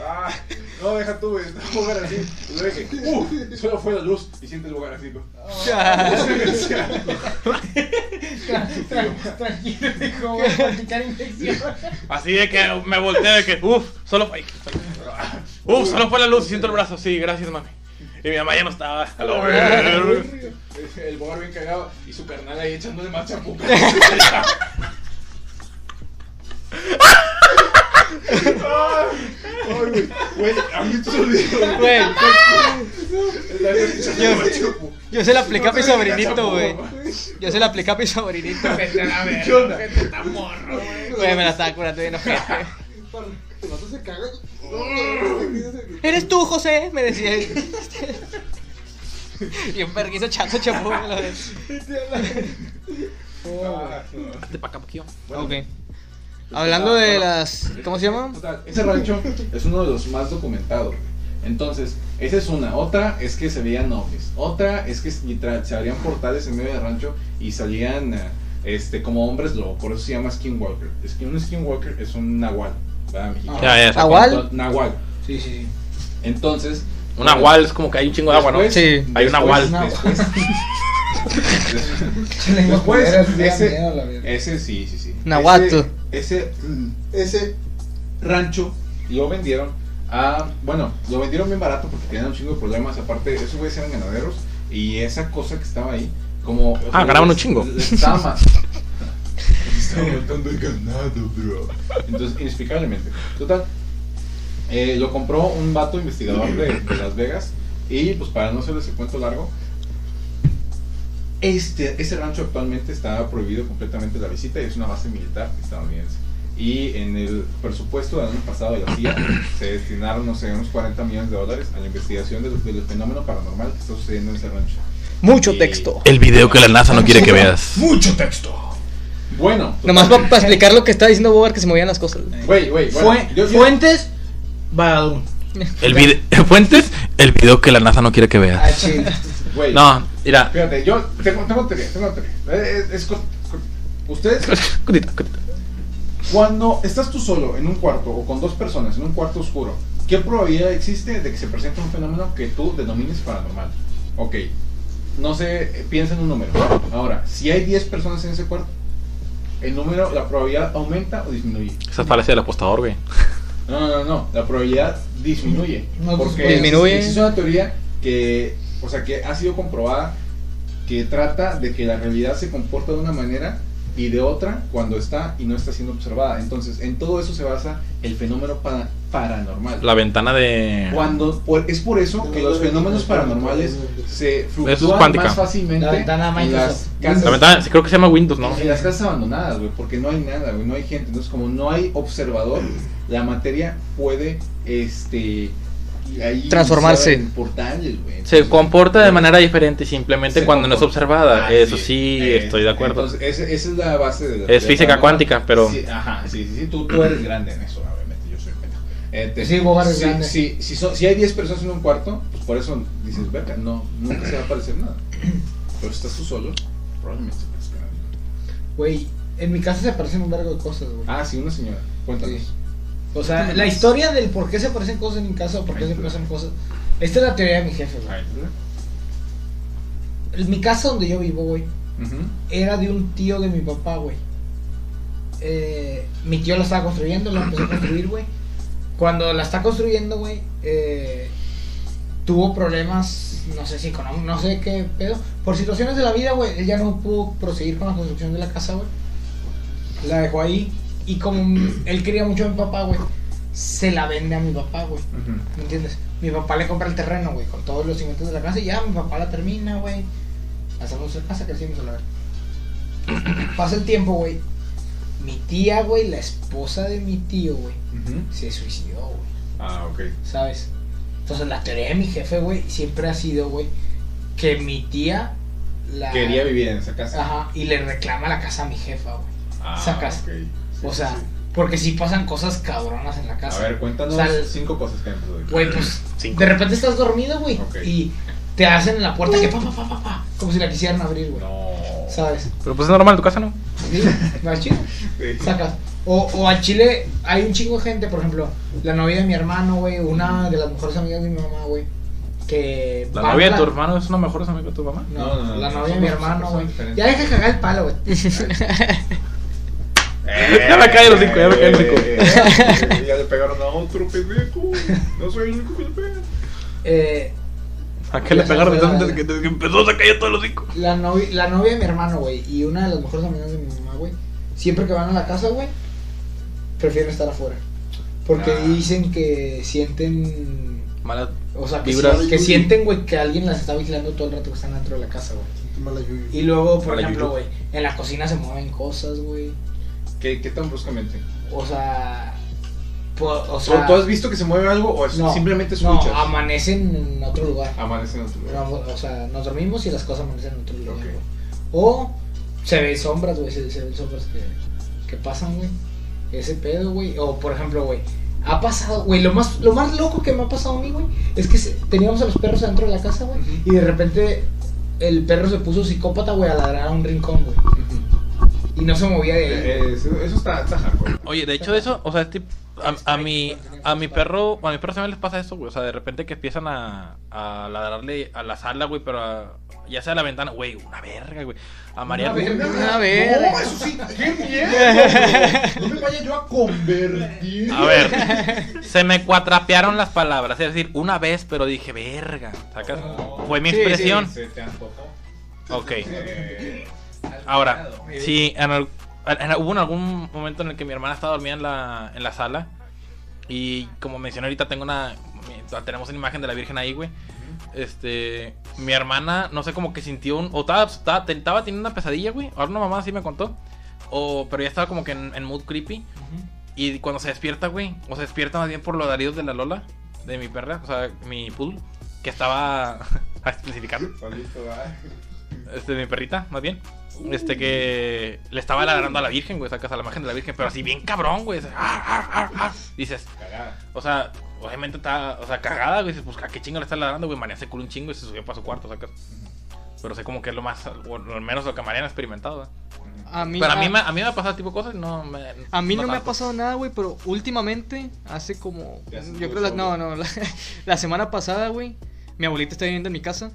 Ah, no, deja tú, güey. Está lugar así. Y luego dije, ¡uh! Solo fue la luz. Y siente el lugar así, ¿no? Tra- Tranquilo, dijo, voy a practicar infección. Así de que me volteé de que, uff, solo fue. Uf, solo fue la luz y siento el brazo. Sí, gracias, mami. Y mi mamá ya no estaba. A la verga. *laughs* El bogar bien cagado y su carnal ahí echándole más champú. *laughs* Ay, güey, güey, Yo, yo se la apliqué a mi sobrinito, güey. Yo se la apliqué a mi sobrinito. Vete a la verga. ¿Qué onda? Vete a morro, güey. Güey, me la estaba curando bien ojete. El vato se caga. ¿Eres tú, José? Me decía. *laughs* Y un verguizo echando champú. me lo ves. Hazte pa' acá, poquillo. Ok. Hablando de las. ¿Cómo se llama? Total, ese rancho es uno de los más documentados. Entonces, esa es una. Otra es que se veían ovnis. Otra es que literal, se abrían portales en medio del rancho y salían eh, este, como hombres lobo. Por eso se llama Skinwalker. Skin, un Skinwalker es un nahual. ¿Verdad? Mexicano. Ya, ya, ¿Nahual? Entonces, Nahual. Sí, sí, sí. Entonces. Un agual es como que hay un chingo de agua, ¿no? después- Sí. Hay un nahual. Después, *laughs* Después, ese- ese sí, sí, sí. Nahuatl. Ese, ese, ese rancho lo vendieron a. Bueno, lo vendieron bien barato porque tenían un chingo de problemas. Aparte, esos güeyes eran ganaderos. Y esa cosa que estaba ahí, como. Ah, ganaban un chingo. les Estaba *laughs* Estaba matando el ganado, bro. Entonces, inexplicablemente. Total. eh, lo compró un vato investigador de, de Las Vegas. Y pues para no hacerles el cuento largo, este, ese rancho actualmente está prohibido completamente la visita y es una base militar estadounidense. Y en el presupuesto del año pasado de la CIA se destinaron, no sé, unos 40 millones de dólares a la investigación del, del fenómeno paranormal que está sucediendo en ese rancho. Mucho Y- texto. El video que la NASA no quiere que veas. Mucho texto. Bueno, Nomás para explicar lo que estaba diciendo Bobar que se movían las cosas. Güey, güey, bueno, Fue- Fuentes, Badum. El video. *laughs* Fuentes, el video que la NASA no quiere que Ah, veas. sí. güey, No, mira. Fíjate, yo tengo, tengo teoría, tengo teoría. Eh, Es, es co- ustedes, *laughs* Cutita, cutita. cuando estás tú solo en un cuarto o con dos personas en un cuarto oscuro, ¿qué probabilidad existe de que se presente un fenómeno que tú denomines paranormal? Ok, no sé, piensa en un número. Ahora, si hay 10 personas en ese cuarto, el número, la probabilidad aumenta o disminuye. Esa parece el apostador, güey. No, no, no, no, la probabilidad disminuye. No, porque disminuye. existe una teoría que, o sea, que ha sido comprobada que trata de que la realidad se comporta de una manera y de otra cuando está y no está siendo observada. Entonces, en todo eso se basa el fenómeno para- paranormal. La ventana de. Cuando por- es por eso que los fenómenos paranormales se fluctúan más fácilmente La ventana en las casas. La ventana, creo que se llama Windows, ¿no? En las casas abandonadas, güey, porque no hay nada, güey, no hay gente. Entonces, como no hay observador, la materia puede, este, ahí Transformarse. Se comporta de manera diferente simplemente se cuando no es comporta. observada. Ah, Eso sí, eh, estoy de acuerdo. Entonces, esa, esa es la base de la Es física paranormal. cuántica, pero- Sí, ajá, sí, sí, sí, tú, tú eres *clears throat* grande en eso, obviamente, yo soy pendejo. Eh, te- Sí, Bogar es si, grande. Si, si, son- si hay 10 personas en un cuarto, pues por eso dices, verga, no, nunca se va a aparecer nada. *clears throat* Pero si estás tú solo, probablemente. Güey, en mi casa se parecen un vergo de cosas, güey. Ah, sí, una señora, cuéntanos. Sí. O sea, la historia del por qué se parecen cosas en mi casa o por qué se parecen cosas. Esta es la teoría de mi jefe, güey. Mi casa donde yo vivo, güey, era de un tío de mi papá, güey. Eh, mi tío la estaba construyendo, la empezó a construir, güey. Cuando la está construyendo, güey, eh, tuvo problemas, no sé si económicos, no sé qué pedo. Por situaciones de la vida, güey, él ya no pudo proseguir con la construcción de la casa, güey. La dejó ahí. Y como él quería mucho a mi papá, güey, se la vende a mi papá, güey. ¿Me entiendes? Mi papá le compra el terreno, güey, con todos los cimientos de la casa y ya mi papá la termina, güey. Hacemos la casa, crecimos a la verga. *coughs* Pasa el tiempo, güey. Mi tía, güey, la esposa de mi tío, güey, se suicidó, güey. Ah, ok. ¿Sabes? Entonces la teoría de mi jefe, güey, siempre ha sido, güey, que mi tía la... Quería vivir en esa casa. Ajá, y le reclama la casa a mi jefa, güey. Ah, sacas. ok. Sí, o sea, sí. porque sí pasan cosas cabronas en la casa. A ver, cuéntanos O sea, cinco cosas que han pasado. Güey, pues Cinco. de repente estás dormido, güey, y te hacen en la puerta que pa, pa, pa, pa, pa, como si la quisieran abrir, güey. No. ¿Sabes? Pero pues es normal en tu casa, ¿no? Sí, más chido. Sí. Sacas. O, o al chile hay un chingo de gente, por ejemplo, la novia de mi hermano, güey, una de las mejores amigas de mi mamá, güey, que... La novia de tu hermano es una mejor amiga de tu mamá. No, No, no, no, la no, novia de mi hermano, güey. Ya deja de cagar el palo, güey. *laughs* Ya me cae el hocico, ya me cae el hocico. Eh, Ya le pegaron a otro pendejo. No soy el único que le pega. Eh, ¿A qué le pegaron desde que, desde que empezó a caer todo el hocico? la, novia, la novia de mi hermano, güey, y una de las mejores amigas de mi mamá, güey, siempre que van a la casa, güey, prefieren estar afuera. Porque Ah. dicen que sienten... Mala. O sea, que, Vibras. si- que sienten, güey, que alguien las está vigilando todo el rato que están dentro de la casa, güey. Y luego, por ejemplo, güey, en la cocina se mueven cosas, güey. ¿Qué, ¿Qué tan bruscamente? O sea... o ¿Tú, sea tú has visto que se mueve algo o es- no, simplemente no, escuchas? amanecen en otro lugar. Amanece en otro lugar. No, o sea, nos dormimos y las cosas amanecen en otro lugar. O se ven sombras, güey, se, se ven sombras que, que pasan, güey. Ese pedo, güey. O, por ejemplo, güey, ha pasado, güey, lo más, lo más loco que me ha pasado a mí, güey, es que se- teníamos a los perros adentro de la casa, güey, y de repente el perro se puso psicópata, güey, a ladrar a un rincón, güey. Ujú. Y no se movía de ahí. Eso, eso está, está hardcore. Oye, de hecho de eso, o sea, este, a, a mi a mi perro, a mi perro también les pasa eso, güey, o sea, de repente que empiezan a, a ladrarle a la sala, güey, pero a- ya sea a la ventana, güey, una verga, güey. A María A ver. No, eso sí, qué miedo. No me vaya yo a convertir. A ver, se me cuatrapearon las palabras, es decir, una vez, pero dije, verga, ¿sacas? Fue mi Sí, expresión. Se te antojó. Ok. Eh, Ahora, sí, en al- en- hubo en algún momento en el que mi hermana estaba dormida en la, en la sala. Y como mencioné ahorita, tengo una. Tenemos una imagen de la Virgen ahí, güey. Este. Mi hermana, no sé, como que sintió un. O estaba, estaba, estaba teniendo una pesadilla, güey. Ahora una mamá sí me contó. o, pero ya estaba como que en, en mood creepy. Y cuando se despierta, güey, o se despierta más bien por los alaridos de la Lola, de mi perra, o sea, mi poodle, que estaba *laughs* a especificar. Este, mi perrita, más bien, este que le estaba ladrando a la Virgen, güey, sacas a la imagen de la Virgen, pero así bien cabrón, güey, "Ar, ar, ar, ar". dices, Cagada. o sea, obviamente está, o sea, cagada, güey, dices, pues, ¿a qué chingo le está ladrando, güey? María se culó un chingo y se subió para su cuarto, sacas. Pero sé como que es lo más, o al menos lo que Mariana ha experimentado. A mí, Pero a mí, me, a mí me ha pasado tipo de cosas y no me... A mí no, me ha pasado nada, güey, pero últimamente, hace como. Yo creo. La, no, no. *laughs* La, la semana pasada, güey, mi abuelita está viviendo en mi casa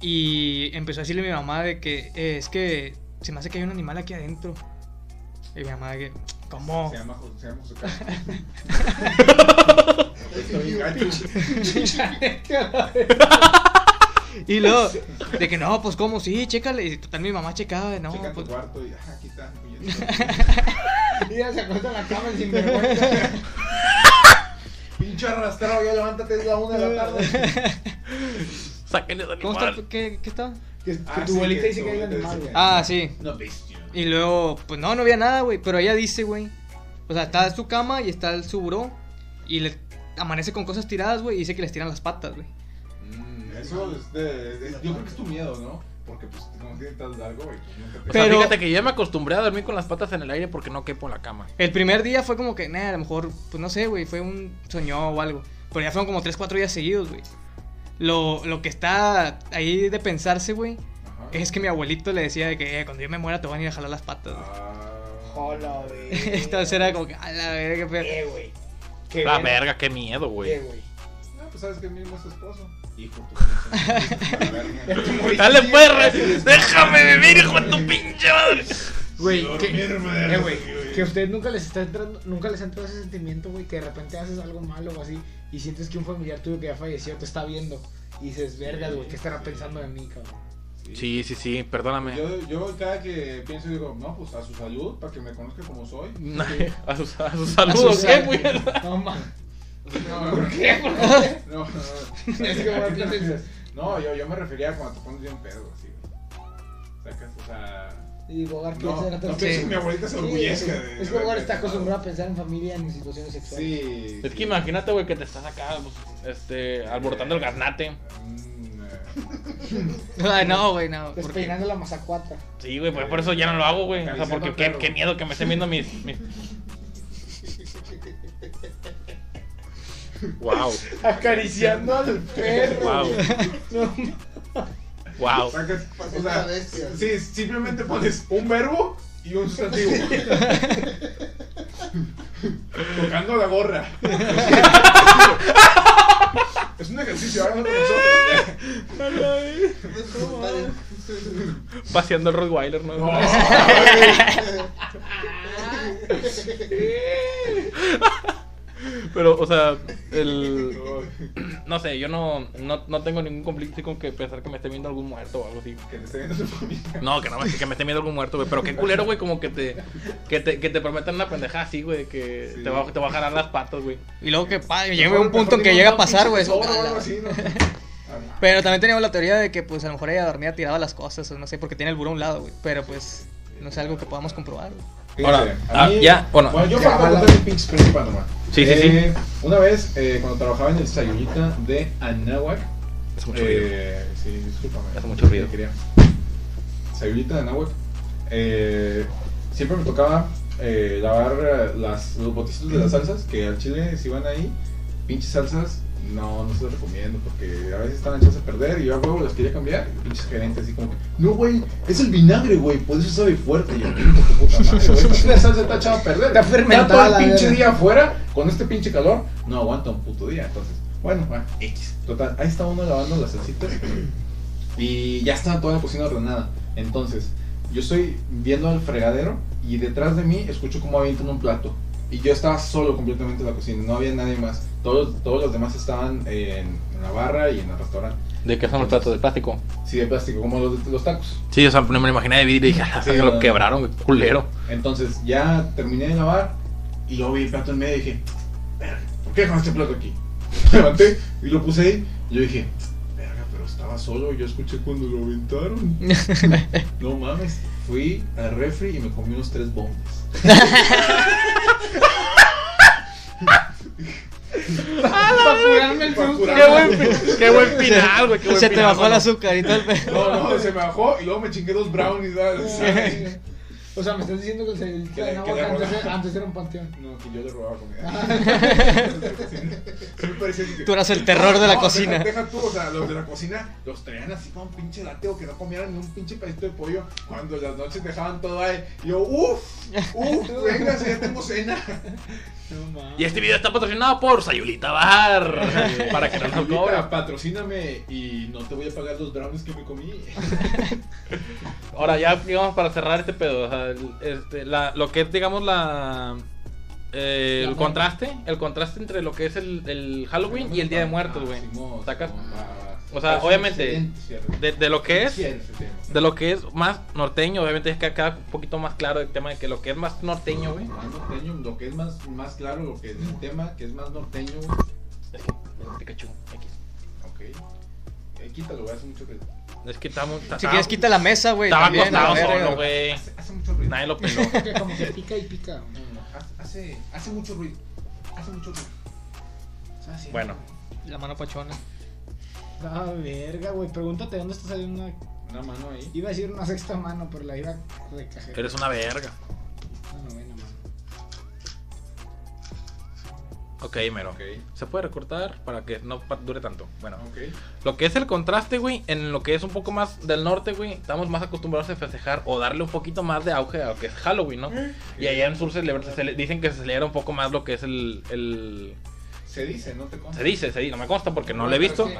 y empezó a decirle a mi mamá de que eh, es que se me hace que hay un animal aquí adentro. Y mi mamá de que, ¿cómo? Se llama, se llama José. *laughs* *laughs* Y luego, de que no, pues cómo, sí, chécale. Y total, mi mamá checaba de no, Checa tu pues. cuarto y ah, aquí está. Y ya *laughs* se acuesta en la cama sin vergüenza. Pinche arrastrado, ya levántate, es la una de la tarde. Sáquenle ese ¿Cómo animal. está? ¿Qué, qué estaba? Que, que Ah, tu sí, abuelita que dice tu que hay un abuelita animal, dice güey. Ah, sí. Una bestia. Y luego, pues no, no había nada, güey. Pero ella dice, güey. O sea, está en su cama y está el su buró. Y le amanece con cosas tiradas, güey. Y dice que les tiran las patas, güey. Mm, eso es de, de- Yo creo que es tu miedo, ¿no? Porque, pues, como tienes tan largo, güey, pues nunca te. O sea, Pero- fíjate que yo ya me acostumbré a dormir con las patas en el aire porque no quepo en la cama. El primer día fue como que, nah, a lo mejor, pues no sé, güey. Fue un soñó o algo. Pero ya fueron como 3, 4 días seguidos, güey. Lo, lo que está ahí de pensarse, güey. Es que mi abuelito le decía de que eh, cuando yo me muera te van a ir a jalar las patas, güey. Ah. Hola, güey. *laughs* Entonces era como que, a la verga, qué pedo. ¿Qué, güey? ¿Qué, La verga? verga, qué miedo, ¿Qué, güey. güey? No, pues sabes que mismo es tu esposo. Hijo, tu *laughs* Dale, perra. Déjame vivir, hijo de tu pinche madre. Güey, que, Dormirme, eh, güey. que a ustedes nunca les está entrando, nunca les ha entrado ese sentimiento, güey, que de repente haces algo malo o así y sientes que un familiar tuyo que ya falleció te está viendo y dices, vergas, güey, ¿qué estará pensando de mí, cabrón? Sí, sí, sí, perdóname. Yo, yo cada que pienso digo, no, pues a su salud, para que me conozca como soy. *laughs* A sus a sus saludos, ¿qué, güey? No, man. No, ¿Por qué? ¿Por No, qué? *laughs* no, no. Es que, piensas- No, yo, yo me refería a cuando te pones bien pedo, así. Sacas, o sea. Y Bogar No, piensa en no otras pienso Sí. que mi abuelita se Sí, orgullezca es- de. Es que Bogar está acostumbrado a pensar en familia en situaciones sexuales. Sí. Es sí. que imagínate, güey, que te estás acá, pues, este, alborotando el gaznate. Mm. Ay, no, güey, no. Despeinando la mazacuata. Sí, güey, pues por eso ya no lo hago, güey. O sea, porque qué, qué miedo que me estén viendo mis. mis... Wow, Acariciando al perro. wow, güey. Wow. Sacas, o sea, sí, simplemente pones un verbo y un sustantivo. Tocando la gorra. es un ejercicio, con nosotros. Paseando el Rottweiler, ¿no? No. *laughs* *laughs* *laughs* Pero, o sea, el. *laughs* No sé, yo no, no, no tengo ningún conflicto así con que pensar que me esté viendo algún muerto o algo así. Que te esté viendo tu familia. No, que no me, que me esté viendo algún muerto, güey. Pero qué culero, güey, como que te, que te, que te prometan una pendejada así, güey, que Sí. te, va, te va a jalar las patas, güey. Y luego que pa, llega un punto en que llega a pasar, güey. *laughs* Pero también teníamos la teoría de que, pues, a lo mejor ella dormía tiraba las cosas, o no sé, porque tiene el buró a un lado, güey. Pero, pues, no es algo que podamos comprobar, güey. Ahora, ah, a mí- ya, bueno. Bueno, yo para contar mi pinche experiencia paranormal. Sí, sí, Eh, Una vez, eh, cuando trabajaba en el Sayulita de Anáhuac, Es mucho ruido. eh, sí, discúlpame. Hace mucho ruido. Quería. Sayulita de Anáhuac, eh, siempre me tocaba eh, lavar las, los botecitos de las salsas, que al chile si van ahí, pinches salsas, no, no se los recomiendo, porque a veces están hechas a perder y yo a huevo las quería cambiar, y pinches gerentes así como que, no güey, es el vinagre güey, por eso sabe fuerte, y yo, "Hijo de puta madre, güey, *laughs* esta salsa está echada a perder, Está fermentada todo la el pinche verga". día afuera, con este pinche calor, no aguanta un puto día, entonces, bueno, va, X, total, ahí está uno lavando las salsitas, y ya estaba toda la cocina ordenada. Entonces, yo estoy viendo al fregadero y detrás de mí escucho cómo avientan un plato. Y yo estaba solo completamente en la cocina, no había nadie más. Todos, todos los demás estaban en, en la barra y en el restaurante. ¿De qué son los platos de plástico? Sí, de plástico, como los, los tacos. Sí, o sea, no me lo imaginé de vidrio y dije, ah, Sí, lo no. quebraron, culero. Entonces, ya terminé de lavar y luego vi el plato en medio y dije, ¿por qué dejaron este plato aquí? *laughs* Levanté y lo puse ahí y yo dije, verga, pero estaba solo y yo escuché cuando lo aventaron. *laughs* No mames. fui al refri y me comí unos tres bombos. *laughs* Para curarme el Pa' susto. curarme. Qué buen, qué buen final, güey. Se te bajó el azúcar y todo el pedo. No, no, se me bajó y luego me chingué dos brownies. ¿sabes? O sea, me estás diciendo que el Que antes, era- antes era un panteón. No, que yo le robaba comida. Sí que- Tú eras el terror de la No, cocina. Deja, deja tú, o sea, los de la cocina los traían así como un pinche lateo que no comieran ni un pinche pedacito de pollo. Cuando las noches dejaban todo ahí. Y yo, uff, uff, *laughs* venga, si ya tengo cena. No mames. Y este video está patrocinado por Sayulita Bar. para que no nos cobre. patrocíname y no te voy a pagar los brownies que me comí. Ahora ya, digamos, para cerrar este pedo, o sea, el- este, la, lo que es, digamos, la... eh, La el contraste, el contraste entre lo que es el, el Halloween y el Día de Muertos, güey. Simón, ¿Sacas? O sea, obviamente. De, de lo que es, de lo que es más norteño, obviamente es que queda un poquito más claro el tema de que lo que es más norteño, güey. Más norteño, lo que es más, más claro, lo que es el tema, que es más norteño, güey. Es que, Pikachu, X. Ok. Eh, quítalo, güey, hace mucho ruido. Es que estamos... Si quieres, quita la mesa, güey. Estaba también, la acostado solo, güey. Hace, hace mucho ruido. Nadie lo *laughs* peló. Como que pica y pica. No, no, no, hace, hace, mucho ruido. Hace mucho ruido. Haciendo- Bueno. La mano pachona. Ah, verga, güey. Pregúntate dónde está saliendo una. Una mano ahí. Iba a decir una sexta mano, pero la iba a recajer. Eres una verga. Ok, mero. Ok. Se puede recortar para que no dure tanto. Bueno, Ok. lo que es el contraste, güey, en lo que es un poco más del norte, güey, estamos más acostumbrados a festejar o darle un poquito más de auge a lo que es Halloween, ¿no? Y allá en sur se celebra- se cele- dicen que se celebra un poco más lo que es el... el- Se dice, no te consta. se dice, se dice, no me consta porque no lo he visto,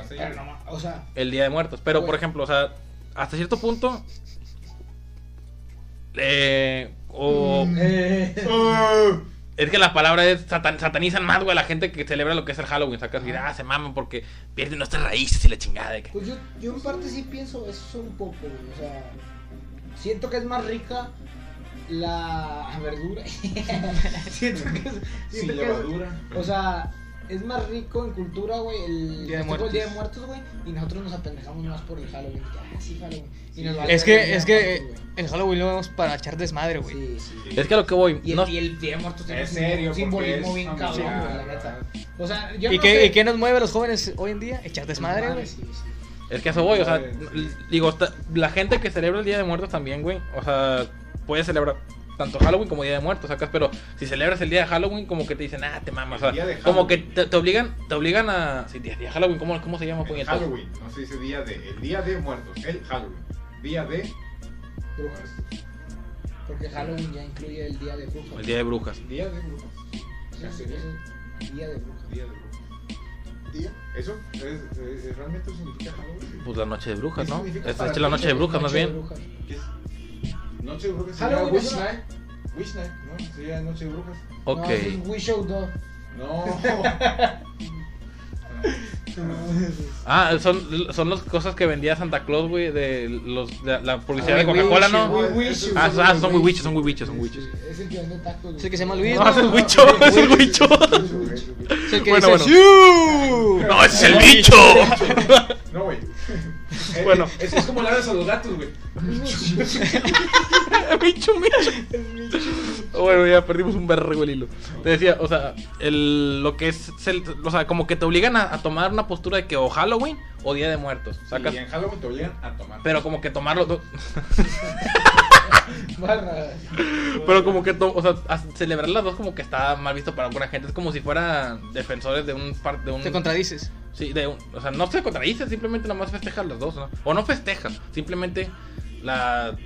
o sea, el Día de Muertos. Pero, por ejemplo, o sea, hasta cierto punto... Eh, o... Mm. *laughs* Es que la palabra es satan- satanizan más, güey, a la gente que celebra lo que es el Halloween. Sacas, y, ah, se maman porque pierden nuestras raíces y la chingada de que... pues yo, yo en parte sí pienso eso un poco, güey. O sea, siento que es más rica la verdura. *laughs* siento que es. Sin siento que es- levadura. o sea, es más rico en cultura, güey, el Día de del Día de Muertos. Muertos, güey, y nosotros nos apendejamos más por el Halloween. Ah, sí, Halloween. Y nos vale Es que, es que Muertos, el Halloween lo vemos para echar desmadre, güey. güey. Sí, sí. Es que a lo que voy... Y el, no- y el Día de Muertos tiene Es un serio, simbolismo porque es bien cabrón, la neta. O sea, yo ¿Y, no qué, sé- ¿Y qué nos mueve a los jóvenes hoy en día? Echar desmadre, güey. Sí, sí. Es que a eso voy, o sea, digo, la gente que celebra el Día de Muertos también, güey, o sea, puede celebrar tanto Halloween como Día de Muertos, sacas, pero si celebras el día de Halloween, como que te dicen, ah, te mamas, o sea, El día de como que te, te obligan, te obligan a, sí, día, día de Halloween, ¿cómo, cómo se llama, El puñetas? Halloween, no se dice día de. El día de muertos, el Halloween. Día de. Brujas. Porque Halloween ya incluye el día de brujas. El Día de Brujas. Día de brujas. Sí, sí, Día de brujas. Día de brujas. ¿Día? ¿Eso? ¿Es, es- es- realmente significa Halloween? Pues la noche de brujas, ¿Qué ¿no? Es, la noche de brujas, más bien. Noche de brujas sería Halloween Wish es una- Night. Wish Night, ¿no? Sería Noche de brujas. Ok. No, es We Show Dog. No. *laughs* Ah, son, son las cosas que vendía Santa Claus, güey, de, los, de la publicidad Ah, de Coca-Cola, Wish, ¿no? We Wish. Ah, ah, son son wiwiches, son Sí, wiwiches. sí, Es el que vende tacos. Es el que se llama Luis, No, es el bicho, es el bicho. Es el que Bueno, dice, bueno. No, ese es el bicho. *laughs* *laughs* No, güey. Eh, Bueno. eh, Es, es como le hablas a los gatos, güey. *laughs* bicho, bicho. Bueno, ya perdimos un berrego el hilo. Te decía, o sea, el, lo que es, el- o sea, como que te obligan a, a tomar una postura de que o Halloween o Día de Muertos, sacas. Y en Halloween te obligan a tomar. Pero como que tomar los *laughs* dos, Barra. pero como que, o sea, celebrar las dos como que está mal visto para alguna gente. Es como si fueran defensores de un, par- de un, Te contradices. Sí, de un- o sea, no se contradice, simplemente nada más festejas las dos, ¿no? O no festejas, simplemente la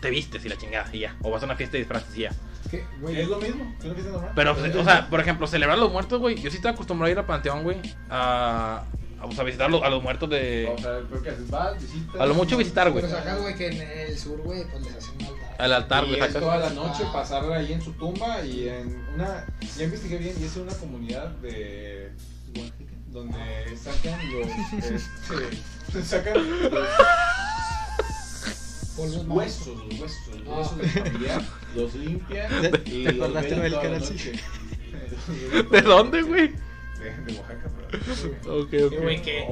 te vistes y la chingada y ya. O vas a una fiesta de disfraces y ya. ¿Qué, güey? Es lo mismo, es una fiesta normal. Pero, o sea, por ejemplo, celebrar a los muertos, güey. Yo sí estoy acostumbrado a ir al panteón, güey. A, a, sea, visitar a los, a los muertos de. O sea, creo que haces, vas, visitas. A lo mucho visitar, güey. Pero sacas, güey, que en el sur, güey, pues les hacen un altar. Al altar, Y güey. sacas. toda la noche pasarla ahí en su tumba y en una. Ya investigué bien y es una comunidad de. Donde sacan los. Este, sacan los huesos, los huesos, los huesos del familiar, los limpian ¿Te y los acordaste ven lo del toda la canal. ¿De dónde, güey? De, de Oaxaca, pero *laughs* Ok, ok. güey, que,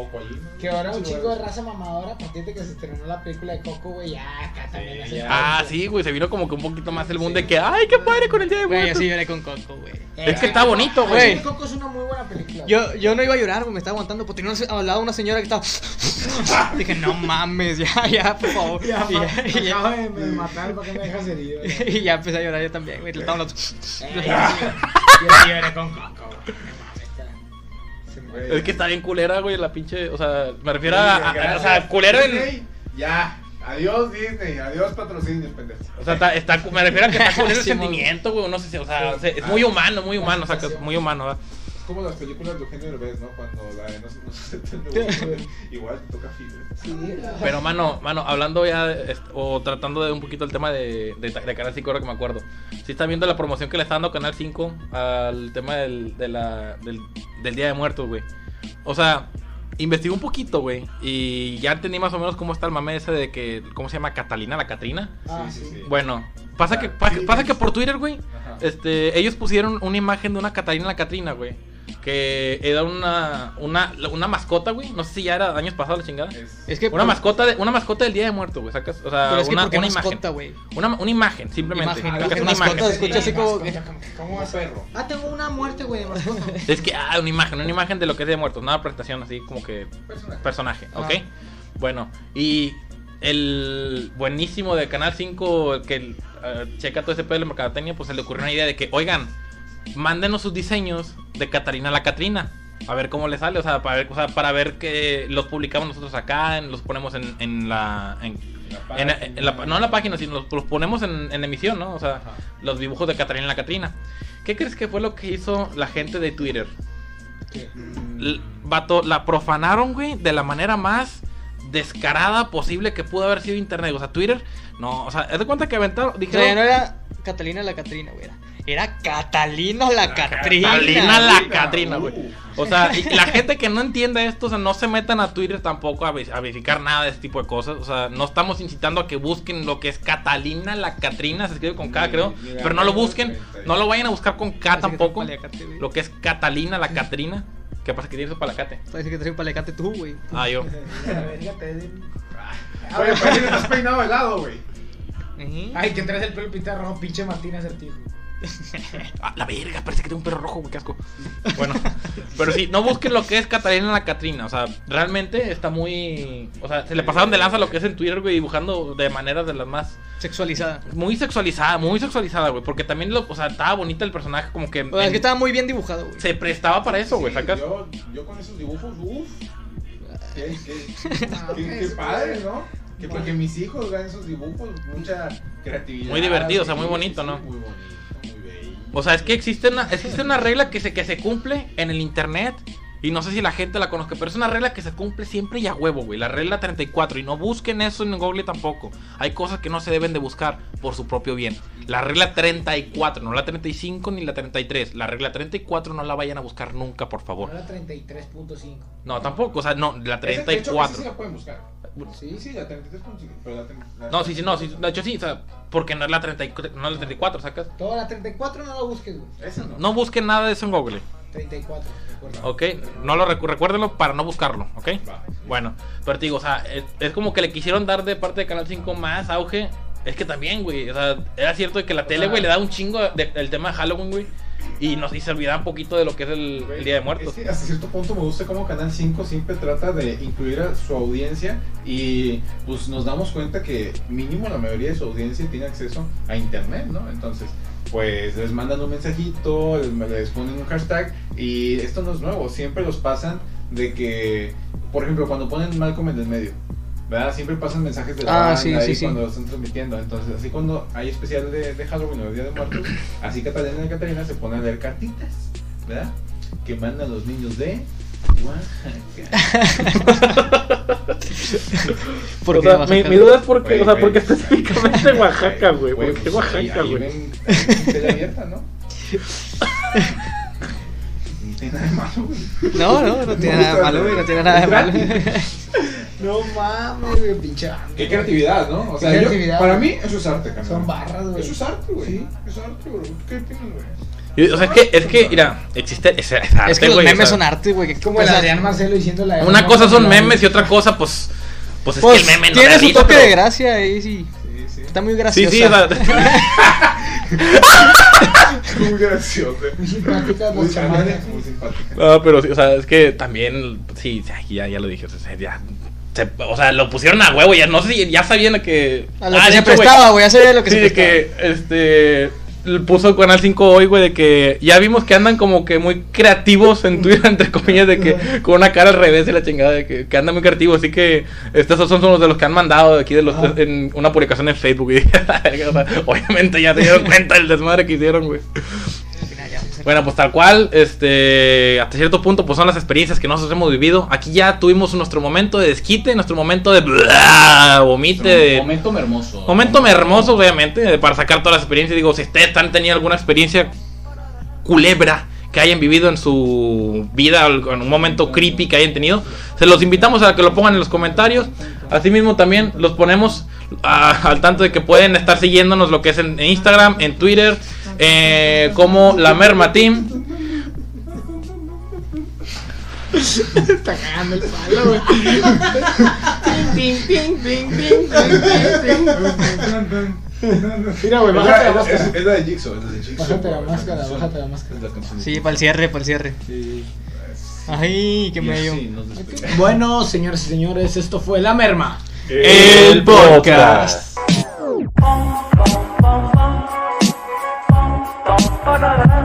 que ahora un chingo de raza mamadora a partir de que se estrenó la película de Coco, güey, ya acá también Sí, ya. Ah, sí, güey, se vino como que un poquito más el mundo de que, ay, qué padre con el Día de Güey, Muertos. así lloré con Coco, güey. Es que está bonito, güey. Sí, Coco es una muy buena película. Yo, yo no iba a llorar, güey, me estaba aguantando porque tenía una- al lado una señora que estaba. *laughs* Dije, no mames, ya, ya, por favor. *laughs* Ya, Y ya, y ya, acabo de matar, ¿para qué me dejas herido? güey? y ya empecé a llorar yo también, güey. le estaban los- Eh, Yo lloré con Coco, güey. Muere. Es que está bien culera, güey, la pinche. O sea, me refiero a. a- o sea, culero en. Disney, Ya. Adiós Disney, adiós patrocinios, pendejos. O sea, está, está- me refiero a que está culero el *laughs* Sí, sentimiento, güey. No sé si, o sea, se- es muy humano, muy humano, o sea, que es muy humano, ¿verdad? Es como las películas de Eugenio Derbez, ¿no? Cuando la de *laughs* no, se- no se igual te toca fibra. Sí, Pero, mano, mano, hablando ya, o tratando de un poquito el tema de, de, de Canal 5, ahora que me acuerdo. Si están viendo la promoción que le está dando Canal 5 al tema del, de la, del, del Día de Muertos, güey. O sea, investigué un poquito, güey. Y ya entendí más o menos cómo está el mame ese de que, ¿cómo se llama? Catalina, la Catrina. Ah, sí, sí, sí. Bueno, pasa que, Ah, sí, pasa sí. que por Twitter, güey, este, ellos pusieron una imagen de una Catalina la Catrina, güey. Que era una, una, una mascota, güey. No sé si ya era años pasados la chingada. Es- Es que. Una mascota, de, una mascota del Día de Muertos, güey. Sacas, o sea, Pero es que una, ¿por qué una mascota, imagen. güey? Una, una imagen, simplemente. Imagen, Sacas una mascota imagen. escucha así como que- ¿Cómo como vas a perro. Ah, tengo una muerte, güey, de mascota. *laughs* Es que, ah, una imagen, una imagen de lo que es Día de Muertos. Una presentación así como que Personaje. personaje, Ah. ¿ok? Bueno, y el buenísimo de Canal 5, el que eh, checa todo ese pedo de la mercadotecnia, pues se le ocurrió una idea de que, oigan, mándenos sus diseños de Catarina la Catrina. A ver cómo le sale, o sea, para ver, o sea, para ver que los publicamos nosotros acá, en- los ponemos en, en la... en- La en- página. en la- no en la página, sino los, los ponemos en, en emisión, ¿no? O sea, Ajá. los dibujos de Catarina la Catrina. ¿Qué crees que fue lo que hizo la gente de Twitter? Vato, la profanaron, güey, de la manera más descarada posible que pudo haber sido internet. O sea, Twitter, no, o sea, haz de cuenta que aventaron, O dijeron, sea, ya no era Catalina la Catrina, güey. Era, era Catalina la Catrina. Catalina la. Catrina, güey. O sea, y la *laughs* gente que no entiende esto, o sea, no se metan a Twitter tampoco a, ve- a verificar nada de este tipo de cosas. O sea, no estamos incitando a que busquen lo que es Catalina la Catrina, se escribe con K, creo. Pero no lo busquen, 30. no lo vayan a buscar con K que tampoco. un. Lo que es Catalina la Catrina. ¿Qué pasa que tienes palacate? Parece que trae un paliacate tú, güey. Ah, yo. *laughs* Den- Oye, parece que estás peinado de lado, güey. Ay, que traes el pelo pintado rojo, pinche Martín acertijo. *laughs* Ah, la verga, parece que tengo un perro rojo, güey, qué asco. Bueno, pero sí, no busquen lo que es Catalina la Catrina. O sea, realmente está muy. O sea, se le pasaron de lanza lo que es en Twitter, güey, dibujando de maneras de las más. Sexualizada. Muy sexualizada, muy sexualizada, güey. Porque también, lo, o sea, estaba bonita el personaje, como que. O sea, es que estaba muy bien dibujado, güey. Se prestaba para eso, güey, sacas. Yo, yo con esos dibujos, uff. Qué, qué, No, qué, qué es- padre, ¿no? Que porque mis hijos vean esos dibujos, mucha creatividad. Muy divertido, o sea, muy bonito, ¿no? Muy bonito. O sea, es que existe una, existe una regla que se, que se cumple en el internet. Y no sé si la gente la conozca, pero es una regla que se cumple siempre y a huevo, güey. La regla 34. Y no busquen eso en Google tampoco. Hay cosas que no se deben de buscar por su propio bien. La regla 34, no la 35 ni la 33. La regla 34 no la vayan a buscar nunca, por favor. Ahora 33.5. No, tampoco. O sea, no, la Esa- de hecho, sí 34. la pueden buscar. Sí, sí, la 33 consigue, pero la, la- No, sí, sí, no. Sí, de hecho, sí. O sea, porque no es la 34, no es la 34, sacas. Toda la 34 no la busques, güey. Esa no. No busquen nada de eso en Google. 34, recuerda. ¿Ok? No lo recu- recuérdenlo para no buscarlo, ¿ok? Va. Bueno, pero te digo, o sea, es, es como que le quisieron dar de parte de Canal 5 más auge. Es que también, güey, o sea, era cierto de que la tele, sea- güey, le da un chingo de- del tema de Halloween, güey. Y, nos, y se olvidaba un poquito de lo que es el, el Día de Muertos. Es que hasta cierto punto me gusta cómo Canal 5 siempre trata de incluir a su audiencia y pues nos damos cuenta que mínimo la mayoría de su audiencia tiene acceso a internet, ¿no? Entonces, pues les mandan un mensajito, les, les ponen un hashtag y esto no es nuevo, siempre los pasan de que, por ejemplo, cuando ponen Malcolm en el medio, ¿verdad? Siempre pasan mensajes de la Ah, banda sí, ahí sí, sí. cuando lo están transmitiendo. Entonces, así cuando hay especial de, de Halloween o de Día de Muertos, *coughs* así Catalina y Catarina se ponen a leer cartitas, ¿verdad? Que mandan los niños de Oaxaca. *laughs* ¿Por o qué sea, vas a mi, duda es porque, Güey, o sea, porque específicamente Oaxaca, güey. ¿Por qué *laughs* pues, Oaxaca, güey? tele abierta, ¿no? *laughs* No tiene nada de malo, güey. No, no, no tiene nada de malo, güey. No tiene nada de malo. No mames, güey, pinche banda. Qué creatividad, ¿no? O sea, yo- creatividad. para mí eso es arte, carnal. Son barras, güey. Eso es arte, güey. Sí. Es arte, güey. ¿Qué opinas, güey? O sea, es que, es que, mira, existe. Es, es arte, Es que los o memes sea, son arte, güey. Como el o sea, Adrián Marcelo diciendo la Una cosa son la- memes y otra cosa, pues. Pues es Pues que el meme no tiene su toque pero- de gracia ahí, sí. Sí, sí. Está muy Sí, gracioso. sí, o sea, *laughs* Muy gracioso. Muy simpática Muy la. Muy simpática. No, pero sí, o sea, es que también, sí, sí, ya, ya lo dije, o sea, ya, se- o sea, lo pusieron a huevo, ya no sé ya sabían que... A lo Ah, que se prestaba, güey. Ya sabía lo que Sí, se de prestaba. que, este, puso Canal 5 hoy, güey, de que ya vimos que andan como que muy creativos en *laughs* Twitter, entre comillas, de que con una cara al revés y la chingada, de que, que andan muy creativos, así que estos son, son los de los que han mandado de aquí de los, Ah. en una publicación en Facebook, y *laughs* o sea, obviamente ya se dieron *laughs* cuenta del desmadre que hicieron, güey. Bueno, pues tal cual, este, hasta cierto punto, pues son las experiencias que nosotros hemos vivido. Aquí ya tuvimos nuestro momento de desquite, nuestro momento de bla, vomite, de- Momento hermoso. momento hermoso, obviamente, para sacar todas las experiencias. Digo, si ustedes han tenido alguna experiencia culebra que hayan vivido en su vida, en un momento creepy que hayan tenido, se los invitamos a que lo pongan en los comentarios. Asimismo, también los ponemos a- al tanto de que pueden estar siguiéndonos lo que es en, en Instagram, en Twitter, eh, como la Merma Team. Está cagando el palo, güey. Mira, güey, bájate la máscara. es- es la de Jigsaw, es la de Jigsaw. Bájate la máscara, bájate la máscara. Sí, para el cierre, para el cierre. Ay, qué medio. Bueno, señores y señores, esto fue La Merma. El podcast. Another